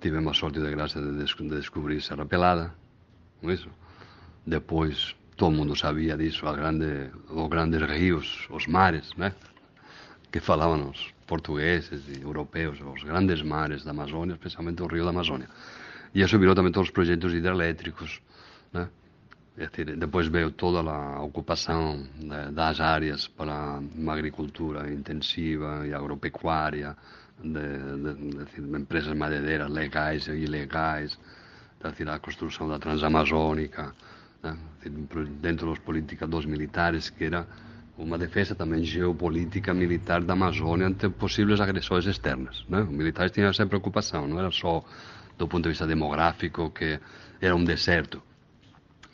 Tivemos a sorte e a desgraça de, des, de descubrir Serra Pelada. é iso? Depois, todo mundo sabía disso, a grande, os grandes ríos, os mares, né? que falaban os, portugueses e europeus, os grandes mares da Amazônia, especialmente o rio da Amazônia. E isso virou também todos os projetos hidrelétricos, né? depois veio toda a ocupação das áreas para uma agricultura intensiva e agropecuária, de, de, de, de empresas madeireiras legais e ilegais, a construção da Transamazônica, né? dentro das políticas dos militares, que era uma defesa também geopolítica militar da Amazônia ante possíveis agressões externas. Né? Os militares tinham essa preocupação, não era só do ponto de vista demográfico, que era um deserto,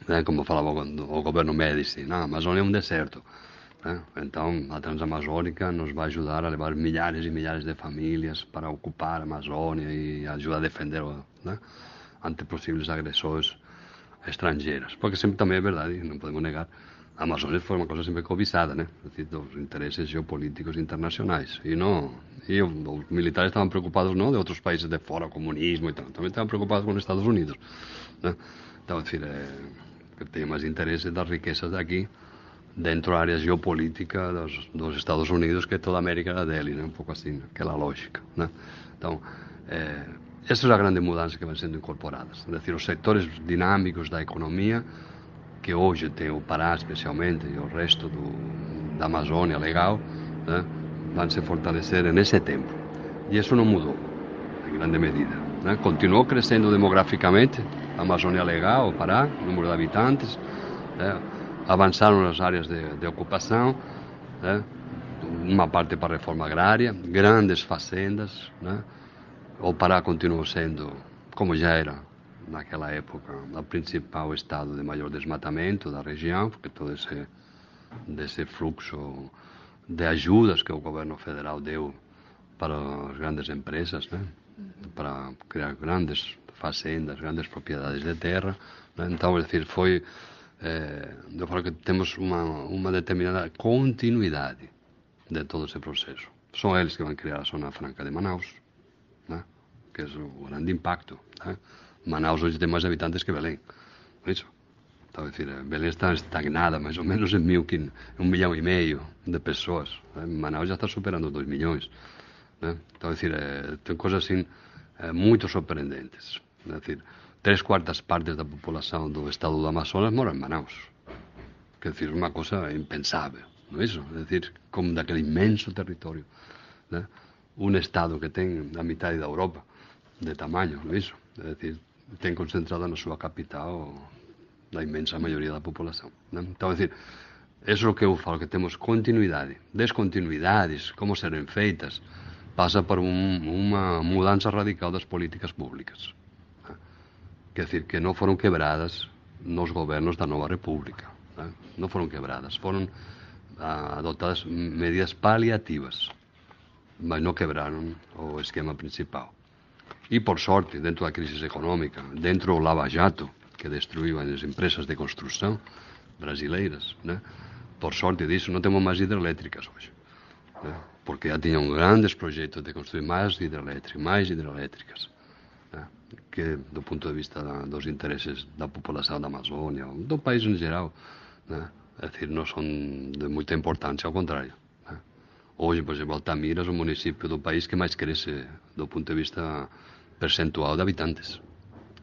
né? como falava o governo Médici, não, a Amazônia é um deserto. Né? Então, a Transamazônica nos vai ajudar a levar milhares e milhares de famílias para ocupar a Amazônia e ajudar a defender né? ante possíveis agressões estrangeiras. Porque sempre também é verdade, não podemos negar, a Amazônia foi uma coisa sempre cobiçada, né? Dos interesses geopolíticos internacionais. E não, e os militares estavam preocupados não de outros países de fora, comunismo e tal, também estavam preocupados com os Estados Unidos, né? Então, é decir, é, que tem mais interesse das riquezas daqui dentro da área geopolítica dos, dos, Estados Unidos que toda a América era dele, né? Um pouco assim, aquela lógica, né? Então, é, essa é a grande mudança que vão sendo incorporadas. É decir, os setores dinâmicos da economia que hoje tem o Pará especialmente e o resto do, da Amazônia legal, né, vão se fortalecer nesse tempo. E isso não mudou, em grande medida. Né? Continuou crescendo demograficamente a Amazônia legal, o Pará, o número de habitantes, né? avançaram nas áreas de, de ocupação, né? uma parte para a reforma agrária, grandes fazendas. Né? O Pará continuou sendo, como já era naquela época, o principal estado de maior desmatamento da região, porque todo esse desse fluxo de ajudas que o governo federal deu para as grandes empresas, né? para criar grandes fazendas, grandes propriedades de terra. Né? Então, é dizer, foi. É, eu falo que temos uma, uma determinada continuidade de todo esse processo. São eles que vão criar a Zona Franca de Manaus, né? que é o grande impacto. Né? Manaus hoxe ten máis habitantes que Belén. Por iso. Está a decir, eh, Belén está estagnada máis ou menos en mil, quin, un millón e meio de persoas. Eh, Manaus já está superando os 2 millóns. Né? Está a decir, eh, ten cosas sin, eh, moito sorprendentes. É decir, tres cuartas partes da populación do estado do Amazonas mora en Manaus. Que dicir, unha cosa impensável. Non é iso? É decir, como daquele imenso territorio. Né? Un estado que ten a mitad da Europa de tamaño, non é iso? É decir, ten concentrada na súa capital da inmensa maioría da populación. Então, Entón, decir, eso é o que eu falo, que temos continuidade, descontinuidades, como seren feitas, pasa por un, unha mudanza radical das políticas públicas. Non? Quer decir, que non foron quebradas nos gobernos da Nova República. Non, non foron quebradas, foron ah, adotadas medidas paliativas, mas non quebraron o esquema principal. E, por sorte, dentro da crise econômica, dentro do Lava Jato, que destruiu as empresas de construção brasileiras, né? por sorte disso, não temos mais hidrelétricas hoje. Né? Porque já tinham grandes projetos de construir mais hidrelétricas, mais hidrelétricas, né? que, do ponto de vista dos interesses da população da Amazônia, do país em geral, é dizer, não são de muita importância, ao contrário. Hoje, por exemplo, Altamira é o município do país que mais cresce do ponto de vista percentual de habitantes.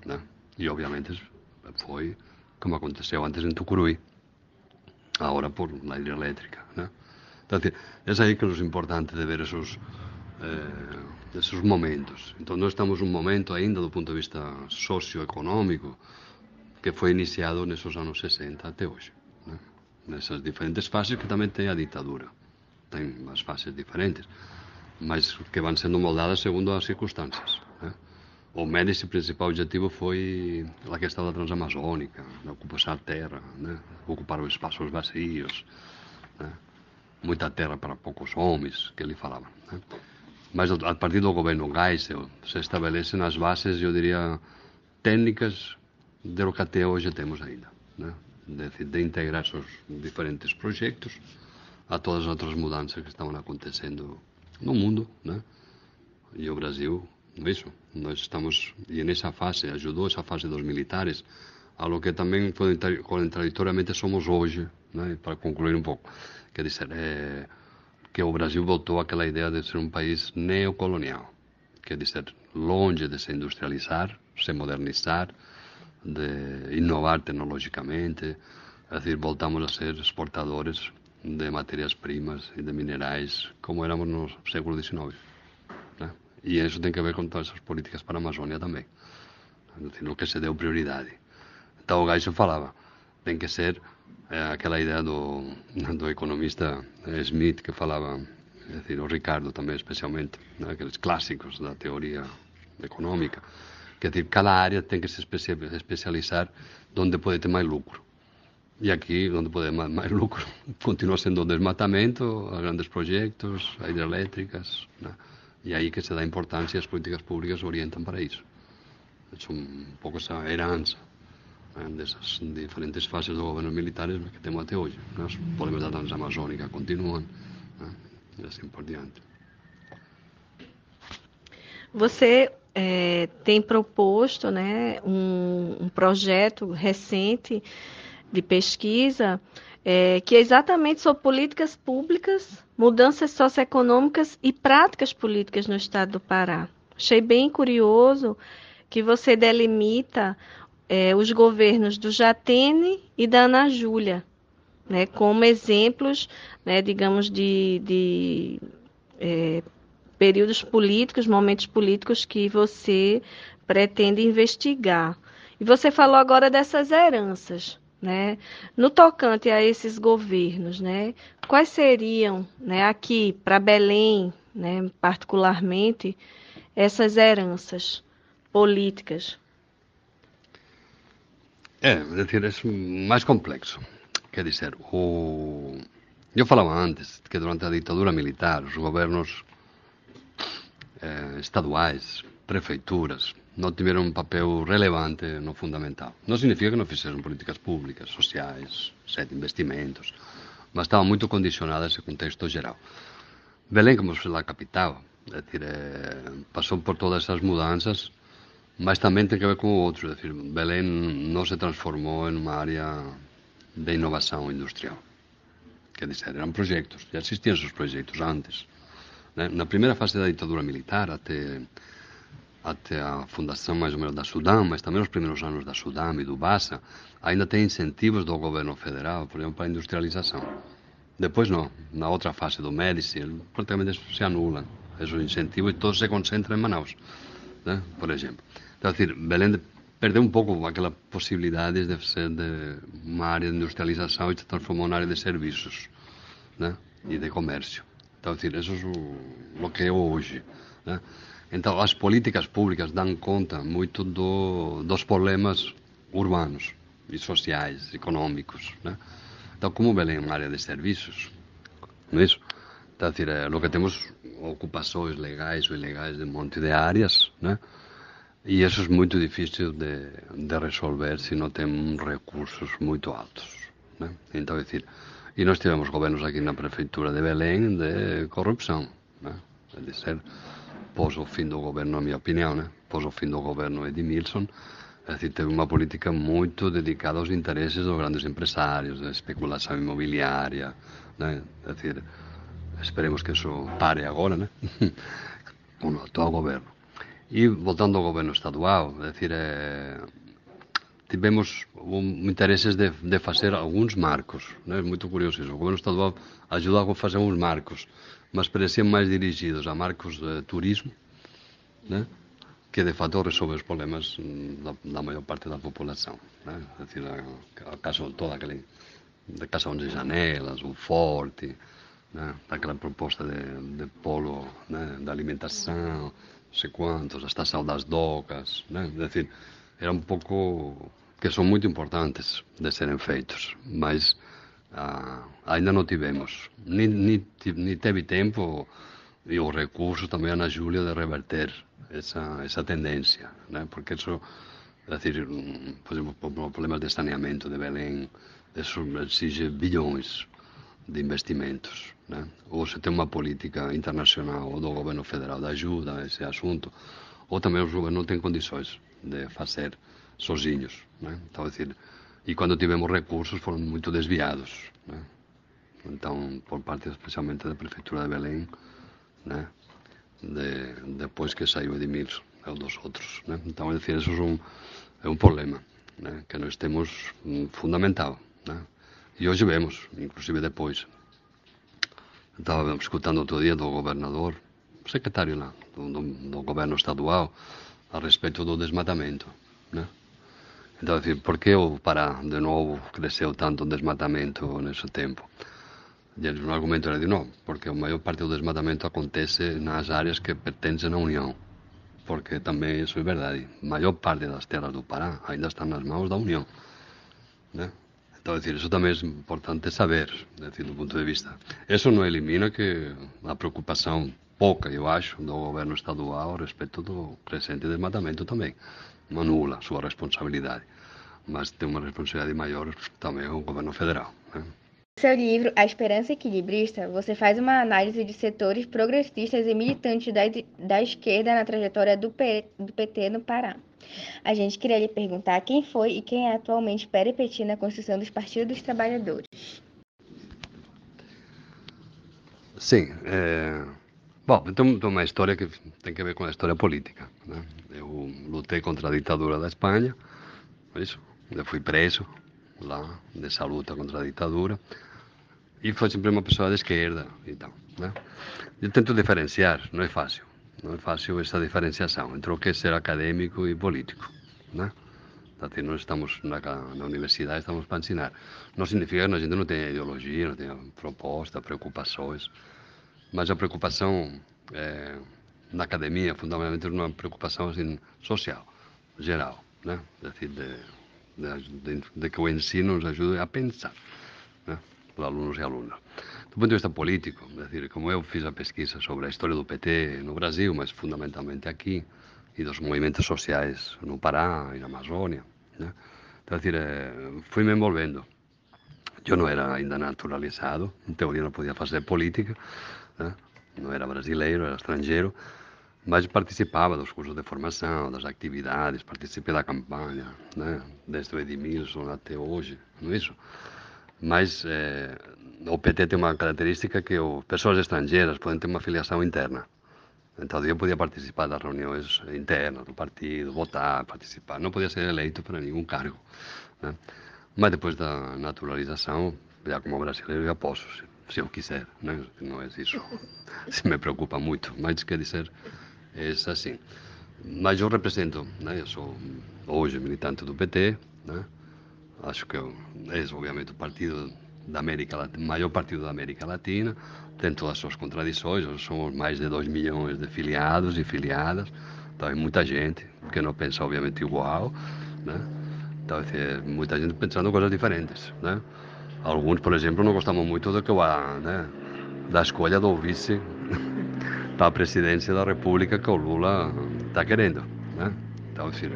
Né? E obviamente foi como aconteceu antes en Tucuruí, agora por la hidroeléctrica. Né? Entonces, é aí que nos importante de ver esos eh, esos momentos. Então, nós estamos un momento ainda do ponto de vista socioeconómico que foi iniciado nesses anos 60 até hoje. Né? Nessas diferentes fases que também tem a ditadura. Ten as fases diferentes, mas que van sendo moldadas segundo as circunstâncias. O médico principal objetivo foi a questão da transamazônica, da ocupação da terra, né? ocupar os espaços vazios, né? muita terra para poucos homens, que ele falava. Né? Mas a partir do governo Geisel se estabelecem as bases, eu diria, técnicas de lo que até hoje temos ainda. Né? De, de integrar esses diferentes projetos a todas as outras mudanças que estavam acontecendo no mundo. Né? E o Brasil isso, nós estamos, e nessa fase, ajudou essa fase dos militares, a lo que também contraditoriamente somos hoje, né, para concluir um pouco. Quer dizer, é, que o Brasil voltou àquela ideia de ser um país neocolonial, quer dizer, longe de se industrializar, se modernizar, de inovar tecnologicamente, é dizer, voltamos a ser exportadores de matérias-primas e de minerais como éramos no século XIX. E eso ten que ver con todas as políticas para a Amazonia tamén. Dicir, no que se deu prioridade. Então o gaixo falaba, ten que ser eh, aquela idea do, do economista Smith que falaba, é dicir, o Ricardo tamén especialmente, eh, né, aqueles clásicos da teoría económica, que é dicir, cada área ten que se especializar onde pode ter máis lucro. E aquí, onde pode máis, máis lucro, continua sendo o desmatamento, grandes proxectos, hidreléctricas, né? E aí que se dá importância e as políticas públicas orientam para isso. É um pouco essa herança né, dessas diferentes fases do governo militares que temos até hoje. Né? Os problemas da Transamazônica continuam né? e assim por diante. Você é, tem proposto né, um, um projeto recente de pesquisa é, que é exatamente sobre políticas públicas, mudanças socioeconômicas e práticas políticas no estado do Pará. Achei bem curioso que você delimita é, os governos do Jatene e da Ana Júlia, né, como exemplos, né, digamos, de, de é, períodos políticos, momentos políticos que você pretende investigar. E você falou agora dessas heranças. Né? No tocante a esses governos, né, quais seriam, né, aqui para Belém, né, particularmente, essas heranças políticas? É, é é mais complexo. Quer dizer, o... eu falava antes que durante a ditadura militar, os governos eh, estaduais, prefeituras, não tiveram um papel relevante no fundamental. Não significa que não fizeram políticas públicas, sociais, investimentos, mas estavam muito condicionadas esse contexto geral. Belém, como é a capital, é é, passou por todas essas mudanças, mas também tem que ver com outro, é decir, Belém não se transformou em uma área de inovação industrial. Quer dizer, eram projetos, já existiam esses projetos antes. Né? Na primeira fase da ditadura militar, até até a fundação mais ou menos da Sudão, mas também os primeiros anos da Sudão e do Bassa, ainda tem incentivos do governo federal, por exemplo, para a industrialização. Depois não, na outra fase do Médici, praticamente se anulam esses incentivos e todo se concentra em Manaus, né? por exemplo. Então, Belém perdeu um pouco aquela possibilidade de ser de uma área de industrialização e se transformou na área de serviços né? e de comércio. Então, dizer, isso é o, o que é hoje. Né? Então, as políticas públicas dão conta muito do, dos problemas urbanos e sociais, econômicos. Né? Então, como Belém é uma área de serviços, não é isso? Então, dizer, é, lo que temos ocupações legais ou ilegais de um monte de áreas, né? E isso é muito difícil de, de resolver se não tem recursos muito altos. Né? Então, é dizer, e nós tivemos governos aqui na prefeitura de Belém de corrupção. Né? É dizer, poso fin do goberno, a miña opinión, eh? poso fin do goberno Eddie Milson, é dicir, teve unha política moito dedicada aos intereses dos grandes empresarios, da especulación inmobiliaria, né? é dicir, esperemos que eso pare agora, né? bueno, todo goberno. E voltando ao goberno estadual, é dicir, é, tivemos um, intereses de, de facer algúns marcos, né? moito curioso iso, o goberno estadual ajudou a facer uns marcos, mas pareciam mais dirigidos a marcos de turismo, né? que de fato resolve os problemas da, da maior parte da população. Né? É dizer, a, a caso, aquele de Casa de Janelas, o Forte, né? aquela proposta de, de polo né? da alimentação, não sei quantos, a estação das docas, né? é dizer, era um pouco que são muito importantes de serem feitos, mas ah, ainda non tivemos. Ni, ni, ni teve tempo e os recursos tamén a Júlia de reverter esa, esa tendencia, né? porque eso, é dicir, por exemplo, problemas de saneamento de Belén, eso exixe billóns de investimentos. Né? Ou se ten unha política internacional do goberno federal de ajuda a ese asunto, ou tamén os goberno non ten condições de facer sozinhos. Né? Então, é dicir, e cando tivemos recursos foron moito desviados. Né? Entón, por parte especialmente da Prefectura de Belén, né? de, depois que saiu Edimir e dos outros. Né? Entón, é dicir, eso é un, é un problema né? que nós temos mm, fundamental Né? E hoxe vemos, inclusive depois, estaba escutando outro día do gobernador, secretario lá, do, do, do goberno estadual, a respecto do desmatamento. Né? Entón, dicir, por que o Pará de novo creceu tanto o desmatamento nese tempo? E un argumento era de non, porque a maior parte do desmatamento acontece nas áreas que pertencen á Unión. Porque tamén iso é verdade. A maior parte das terras do Pará ainda están nas mãos da Unión. ¿eh? Né? Entón, decir, eso tamén é importante saber, decir, do punto de vista. Eso non elimina que a preocupación pouca, eu acho, do goberno estadual respecto do crescente desmatamento tamén. Non anula a súa responsabilidade, mas ten unha responsabilidade maior tamén o governo federal. Né? seu livro A Esperança Equilibrista, você faz uma análise de setores progressistas e militantes da, da esquerda na trajetória do, P, do PT no Pará. A gente queria lhe perguntar quem foi e quem é atualmente peripeti na construção dos Partidos dos Trabalhadores. Sim. É... Bom, então tem uma história que tem a ver com a história política. Né? Eu lutei contra a ditadura da Espanha, isso. Eu fui preso lá nessa luta contra a ditadura e foi sempre uma pessoa de esquerda e tal. Né? Eu tento diferenciar, não é fácil. Não é fácil essa diferenciação entre o que é ser acadêmico e político. Né? Portanto, nós estamos na, na universidade, estamos para ensinar. Não significa que a gente não tenha ideologia, não tenha proposta, preocupações, mas a preocupação é, na academia, fundamentalmente, é uma preocupação assim, social, geral, né? de, de, de, de, que o ensino nos ajude a pensar, né? os alunos e alunas. Do ponto de vista político, é decir, como eu fiz a pesquisa sobre a história do PT no Brasil, mas fundamentalmente aqui, e dos movimentos sociais no Pará e na Amazônia, né? Então, é decir, fui me envolvendo. Eu não era ainda naturalizado, em teoria não podia fazer política, né? não era brasileiro, era estrangeiro, mas participava dos cursos de formação, das atividades, participei da campanha, né? desde o Edmilson até hoje, não é isso? Mas é, o PT tem uma característica que o, pessoas estrangeiras podem ter uma filiação interna. Então eu podia participar das reuniões internas do partido, votar, participar. Não podia ser eleito para nenhum cargo. Né? Mas depois da naturalização, já como brasileiro, já posso, se, eu quiser. Né? Não é isso. Se me preocupa muito. Mas quer dizer, é assim. Mas eu represento, né? eu sou hoje militante do PT, né? acho que é, obviamente o partido da América Latina, maior partido da América Latina, tem todas as suas contradições, somos mais de 2 milhões de filiados e filiadas, então é muita gente que não pensa obviamente igual, né? então é muita gente pensando coisas diferentes. Né? Alguns, por exemplo, não gostamos muito do que vai, né? da escolha do vice para a presidência da República que o Lula está querendo. Né? Então, assim,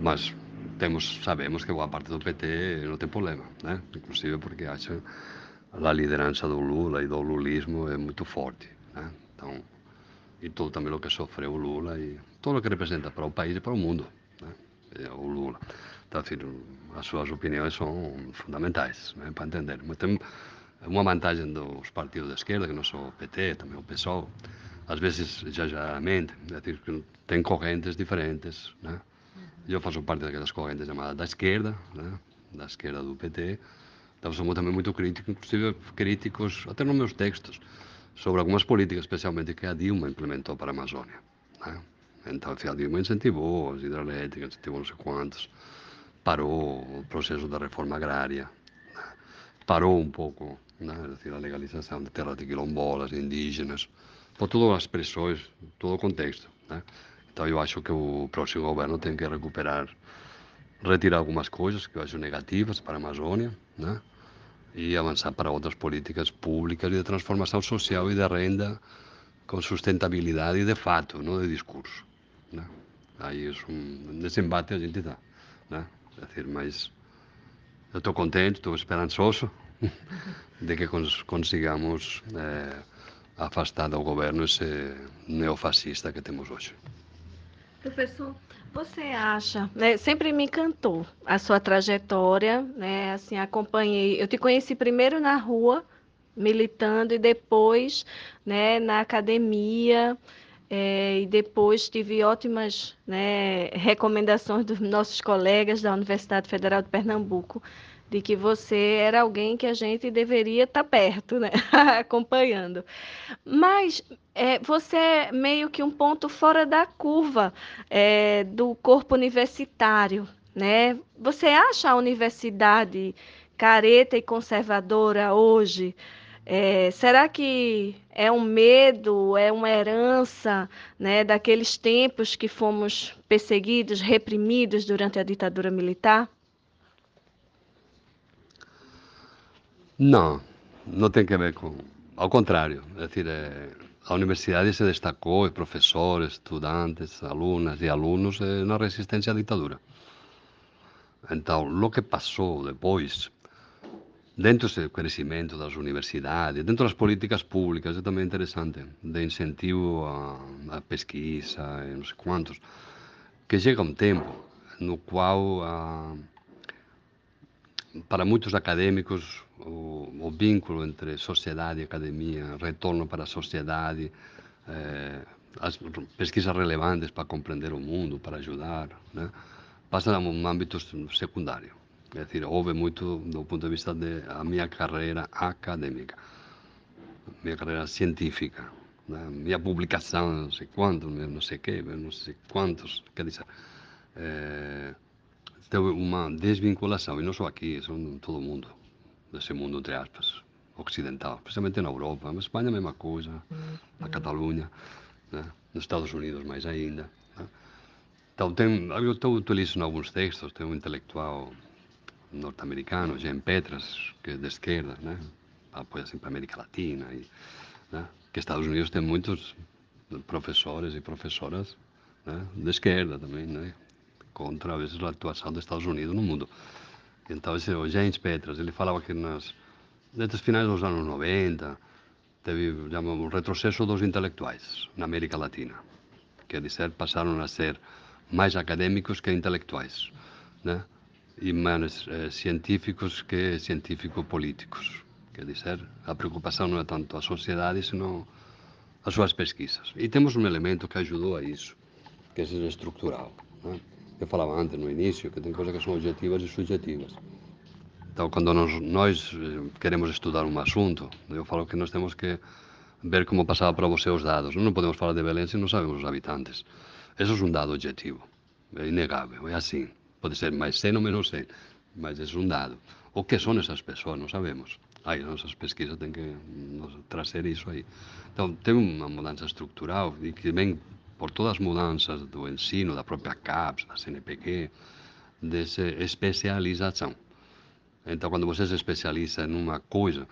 mas temos, sabemos que boa parte do PT não tem problema, né? inclusive porque acha a liderança do Lula e do lulismo é muito forte. Né? Então, e tudo também o que sofreu o Lula e tudo o que representa para o país e para o mundo, né? é o Lula. Então, assim, as suas opiniões são fundamentais né? para entender. Mas tem uma vantagem dos partidos de esquerda, que não sou o PT, também o PSOL, às vezes exageradamente, é dizer, que tem correntes diferentes, né? Eu faço parte daquelas correntes chamadas da esquerda, né? da esquerda do PT. Então somos também muito críticos, inclusive críticos, até nos meus textos, sobre algumas políticas, especialmente que a Dilma implementou para a Amazônia. Né? Então, a Dilma incentivou as hidrelétricas, incentivou não sei quantos, parou o processo da reforma agrária, parou um pouco né? Dizer, a legalização de terras de quilombolas, indígenas, por todas as pressões, todo o contexto. Né? Então eu acho que o próximo governo tem que recuperar, retirar algumas coisas que eu acho negativas para a Amazônia, né? e avançar para outras políticas públicas de transformação social e de renda com sustentabilidade de fato, não de discurso. Né? Aí é um, nesse embate a gente está. Né? É dizer, mas eu estou contente, estou esperançoso de que cons consigamos eh, afastar do governo esse neofascista que temos hoje. Professor, você acha, né, sempre me encantou a sua trajetória, né, assim, acompanhei, eu te conheci primeiro na rua, militando, e depois, né, na academia, é, e depois tive ótimas né, recomendações dos nossos colegas da Universidade Federal de Pernambuco, de que você era alguém que a gente deveria estar tá perto, né? acompanhando. Mas é, você é meio que um ponto fora da curva é, do corpo universitário, né? Você acha a universidade careta e conservadora hoje? É, será que é um medo, é uma herança né, daqueles tempos que fomos perseguidos, reprimidos durante a ditadura militar? Não, não tem a ver com. Ao contrário, é dizer, é, a universidade se destacou, professores, estudantes, alunas e alunos é, na resistência à ditadura. Então, o que passou depois, dentro desse crescimento das universidades, dentro das políticas públicas, é também interessante, de incentivo à, à pesquisa, e não sei quantos, que chega um tempo no qual. Para muitos acadêmicos, o, o, vínculo entre sociedade e academia, retorno para a sociedade, eh, as pesquisas relevantes para compreender o mundo, para ajudar, né, passam a um âmbito secundário. É dizer, houve muito do ponto de vista da minha carreira acadêmica, minha carreira científica, né, minha publicação, não sei quantos, não sei quê, não sei quantos, quer dizer, eh, teve uma desvinculação, e não só aqui, são todo mundo, desse mundo, entre aspas, ocidental, especialmente na Europa, na Espanha a mesma coisa, na Catalunha, né? nos Estados Unidos mais ainda. Né? Então, tem, eu estou utilizo em alguns textos, tem um intelectual norte-americano, Jean Petras, que é de esquerda, né? apoia sempre a América Latina, e, né? que Estados Unidos tem muitos professores e professoras né? de esquerda também, né? contra vezes a atuação dos Estados Unidos no mundo. Então, esse, o James Petras, ele falava que nas, desde os finais dos anos 90, teve um retrocesso dos intelectuais na América Latina. Quer dizer, passaram a ser mais acadêmicos que intelectuais, né? E menos eh, científicos que científico-políticos. Quer dizer, a preocupação não é tanto a sociedade, senão as suas pesquisas. E temos um elemento que ajudou a isso, que é estrutural. Né? Eu falava antes, no início, que tem coisas que são objetivas e subjetivas. Então, quando nós, nós eh, queremos estudar um assunto, eu falo que nós temos que ver como passava para você os dados. Não podemos falar de Belém se não sabemos os habitantes. Isso é um dado objetivo, é inegável, é assim. Pode ser mais 100 ou menos 100, mas é um dado. O que são essas pessoas? Não sabemos. Aí nossas pesquisas têm que trazer isso aí. Então, tem uma mudança estrutural e que vem por todas as mudanças do ensino, da própria CAPES, da CNPq, dessa especialização. Então, quando você se especializa em uma coisa,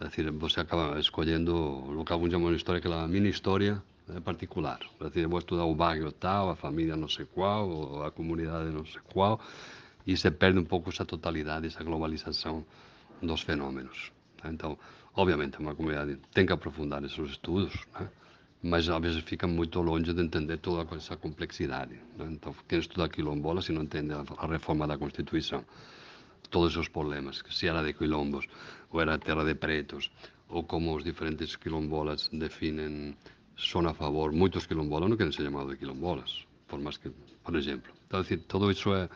é decir, você acaba escolhendo o que alguns chamam de história, aquela mini história particular. É decir, vou estudar o bairro tal, a família não sei qual, ou a comunidade não sei qual, e se perde um pouco essa totalidade, essa globalização dos fenômenos. Então, obviamente, uma comunidade tem que aprofundar esses estudos, né? mas às vezes fica muito longe de entender toda essa complexidade. Né? Então, quem estuda quilombola, se não entende a reforma da Constituição, todos os problemas, se era de quilombos ou era terra de pretos, ou como os diferentes quilombolas definem son a favor, moitos quilombolas non que ser chamados de quilombolas, por máis que, por exemplo. Está decir, todo iso é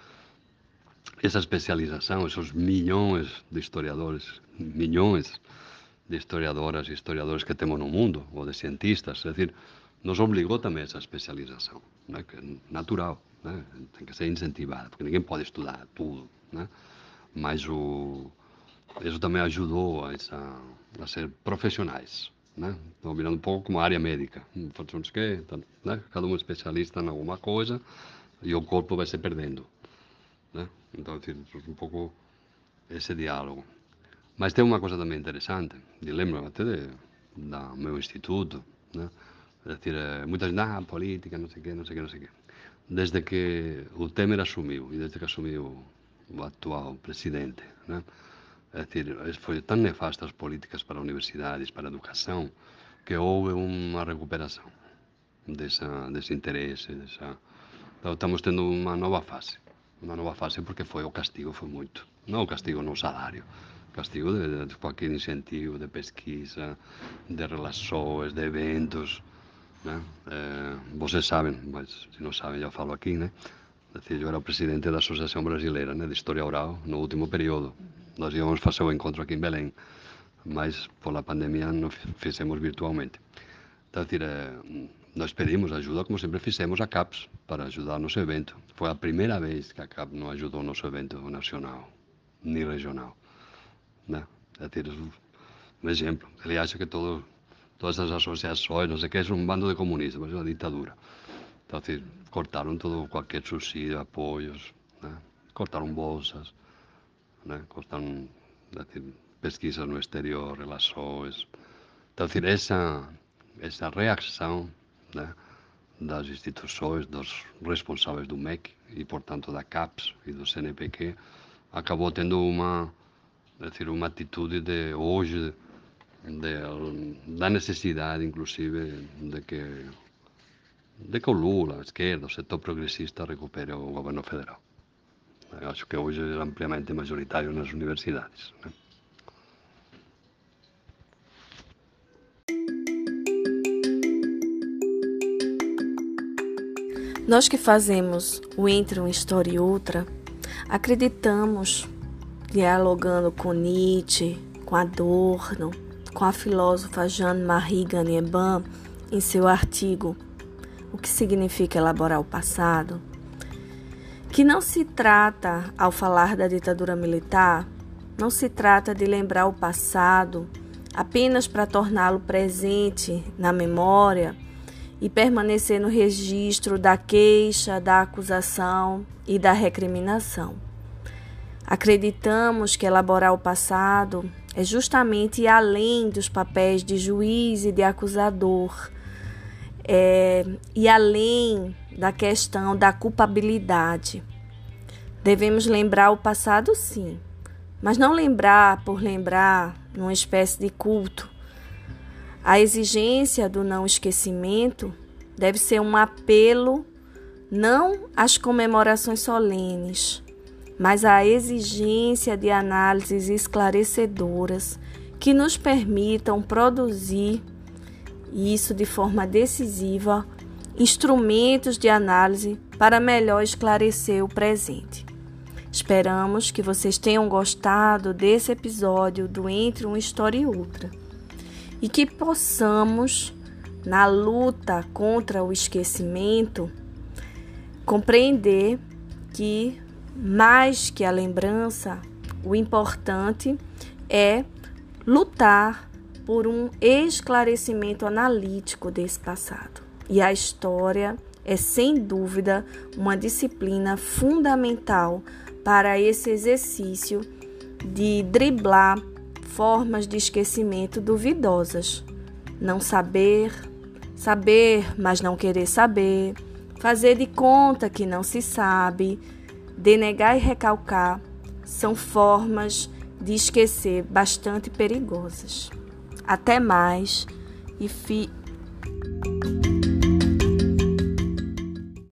esa especialización, esos millóns de historiadores, millóns de historiadoras e historiadores que temos no mundo, ou de cientistas, é dicir, nos obligou tamén esa especialización, né? que é natural, né? ten que ser incentivada, porque ninguén pode estudar tudo, né? mas o, eso tamén ajudou a, esa, a ser profesionais, Né? Estão virando um pouco como área médica. Fazemos que, né? Cada um é especialista em alguma coisa e o corpo vai se perdendo. Né? Então, um pouco esse diálogo. Mas tem uma coisa também interessante, e lembro até de, meu instituto, né? É decir, muitas vezes, ah, política, não sei o quê, não sei o quê, não sei o quê. Desde que o Temer assumiu, e desde que assumiu o atual presidente, né? É decir, foi tão nefastas as políticas para universidades, para a educação, que houve uma recuperação dessa, desse interesse. Dessa... Então, estamos tendo uma nova fase. Uma nova fase porque foi o castigo, foi muito. Não o castigo no salário, castigo de, de qualquer incentivo de pesquisa, de relações, de eventos. Né? Eh, vocês sabem, mas se não sabem, já falo aqui, né? Decir, eu era o presidente da Associação Brasileira né, de História Oral no último período. Nós íamos fazer o encontro aqui em Belém, mas por a pandemia não fizemos virtualmente. Então, eh, nós pedimos ajuda, como sempre fizemos, a CAPES para ajudar nosso evento. Foi a primeira vez que a CAPES não ajudou nosso evento nacional, nem regional. Né? É decir, um exemplo. Ele acha que todo, todas as associações, não sei o que, é um bando de comunistas, mas é uma ditadura. Então, decir, cortaram todo, qualquer subsídio, apoios, né? cortaram bolsas né? Costan decir, pesquisas no exterior, relações. Então, decir, essa, essa reação né, das instituições, dos responsáveis do MEC e, portanto, da CAPES e do CNPq, acabou tendo uma, decir, uma atitude de hoje de, da necessidade, inclusive, de que de que o Lula, a esquerda, o setor progressista recupere o governo federal. Acho que hoje é ampliamente majoritário nas universidades. Né? Nós que fazemos o Entre uma História e Outra, acreditamos, dialogando com Nietzsche, com Adorno, com a filósofa Jeanne-Marie Ganyeban, em seu artigo O que significa elaborar o passado, que não se trata, ao falar da ditadura militar, não se trata de lembrar o passado apenas para torná-lo presente na memória e permanecer no registro da queixa, da acusação e da recriminação. Acreditamos que elaborar o passado é justamente além dos papéis de juiz e de acusador, é, e além da questão da culpabilidade. Devemos lembrar o passado, sim, mas não lembrar por lembrar numa espécie de culto. A exigência do não esquecimento deve ser um apelo não às comemorações solenes, mas à exigência de análises esclarecedoras que nos permitam produzir, isso de forma decisiva, instrumentos de análise para melhor esclarecer o presente. Esperamos que vocês tenham gostado desse episódio do Entre uma História e Outra e que possamos, na luta contra o esquecimento, compreender que, mais que a lembrança, o importante é lutar por um esclarecimento analítico desse passado. E a história é, sem dúvida, uma disciplina fundamental para esse exercício de driblar formas de esquecimento duvidosas. Não saber, saber, mas não querer saber, fazer de conta que não se sabe, denegar e recalcar são formas de esquecer bastante perigosas. Até mais e fi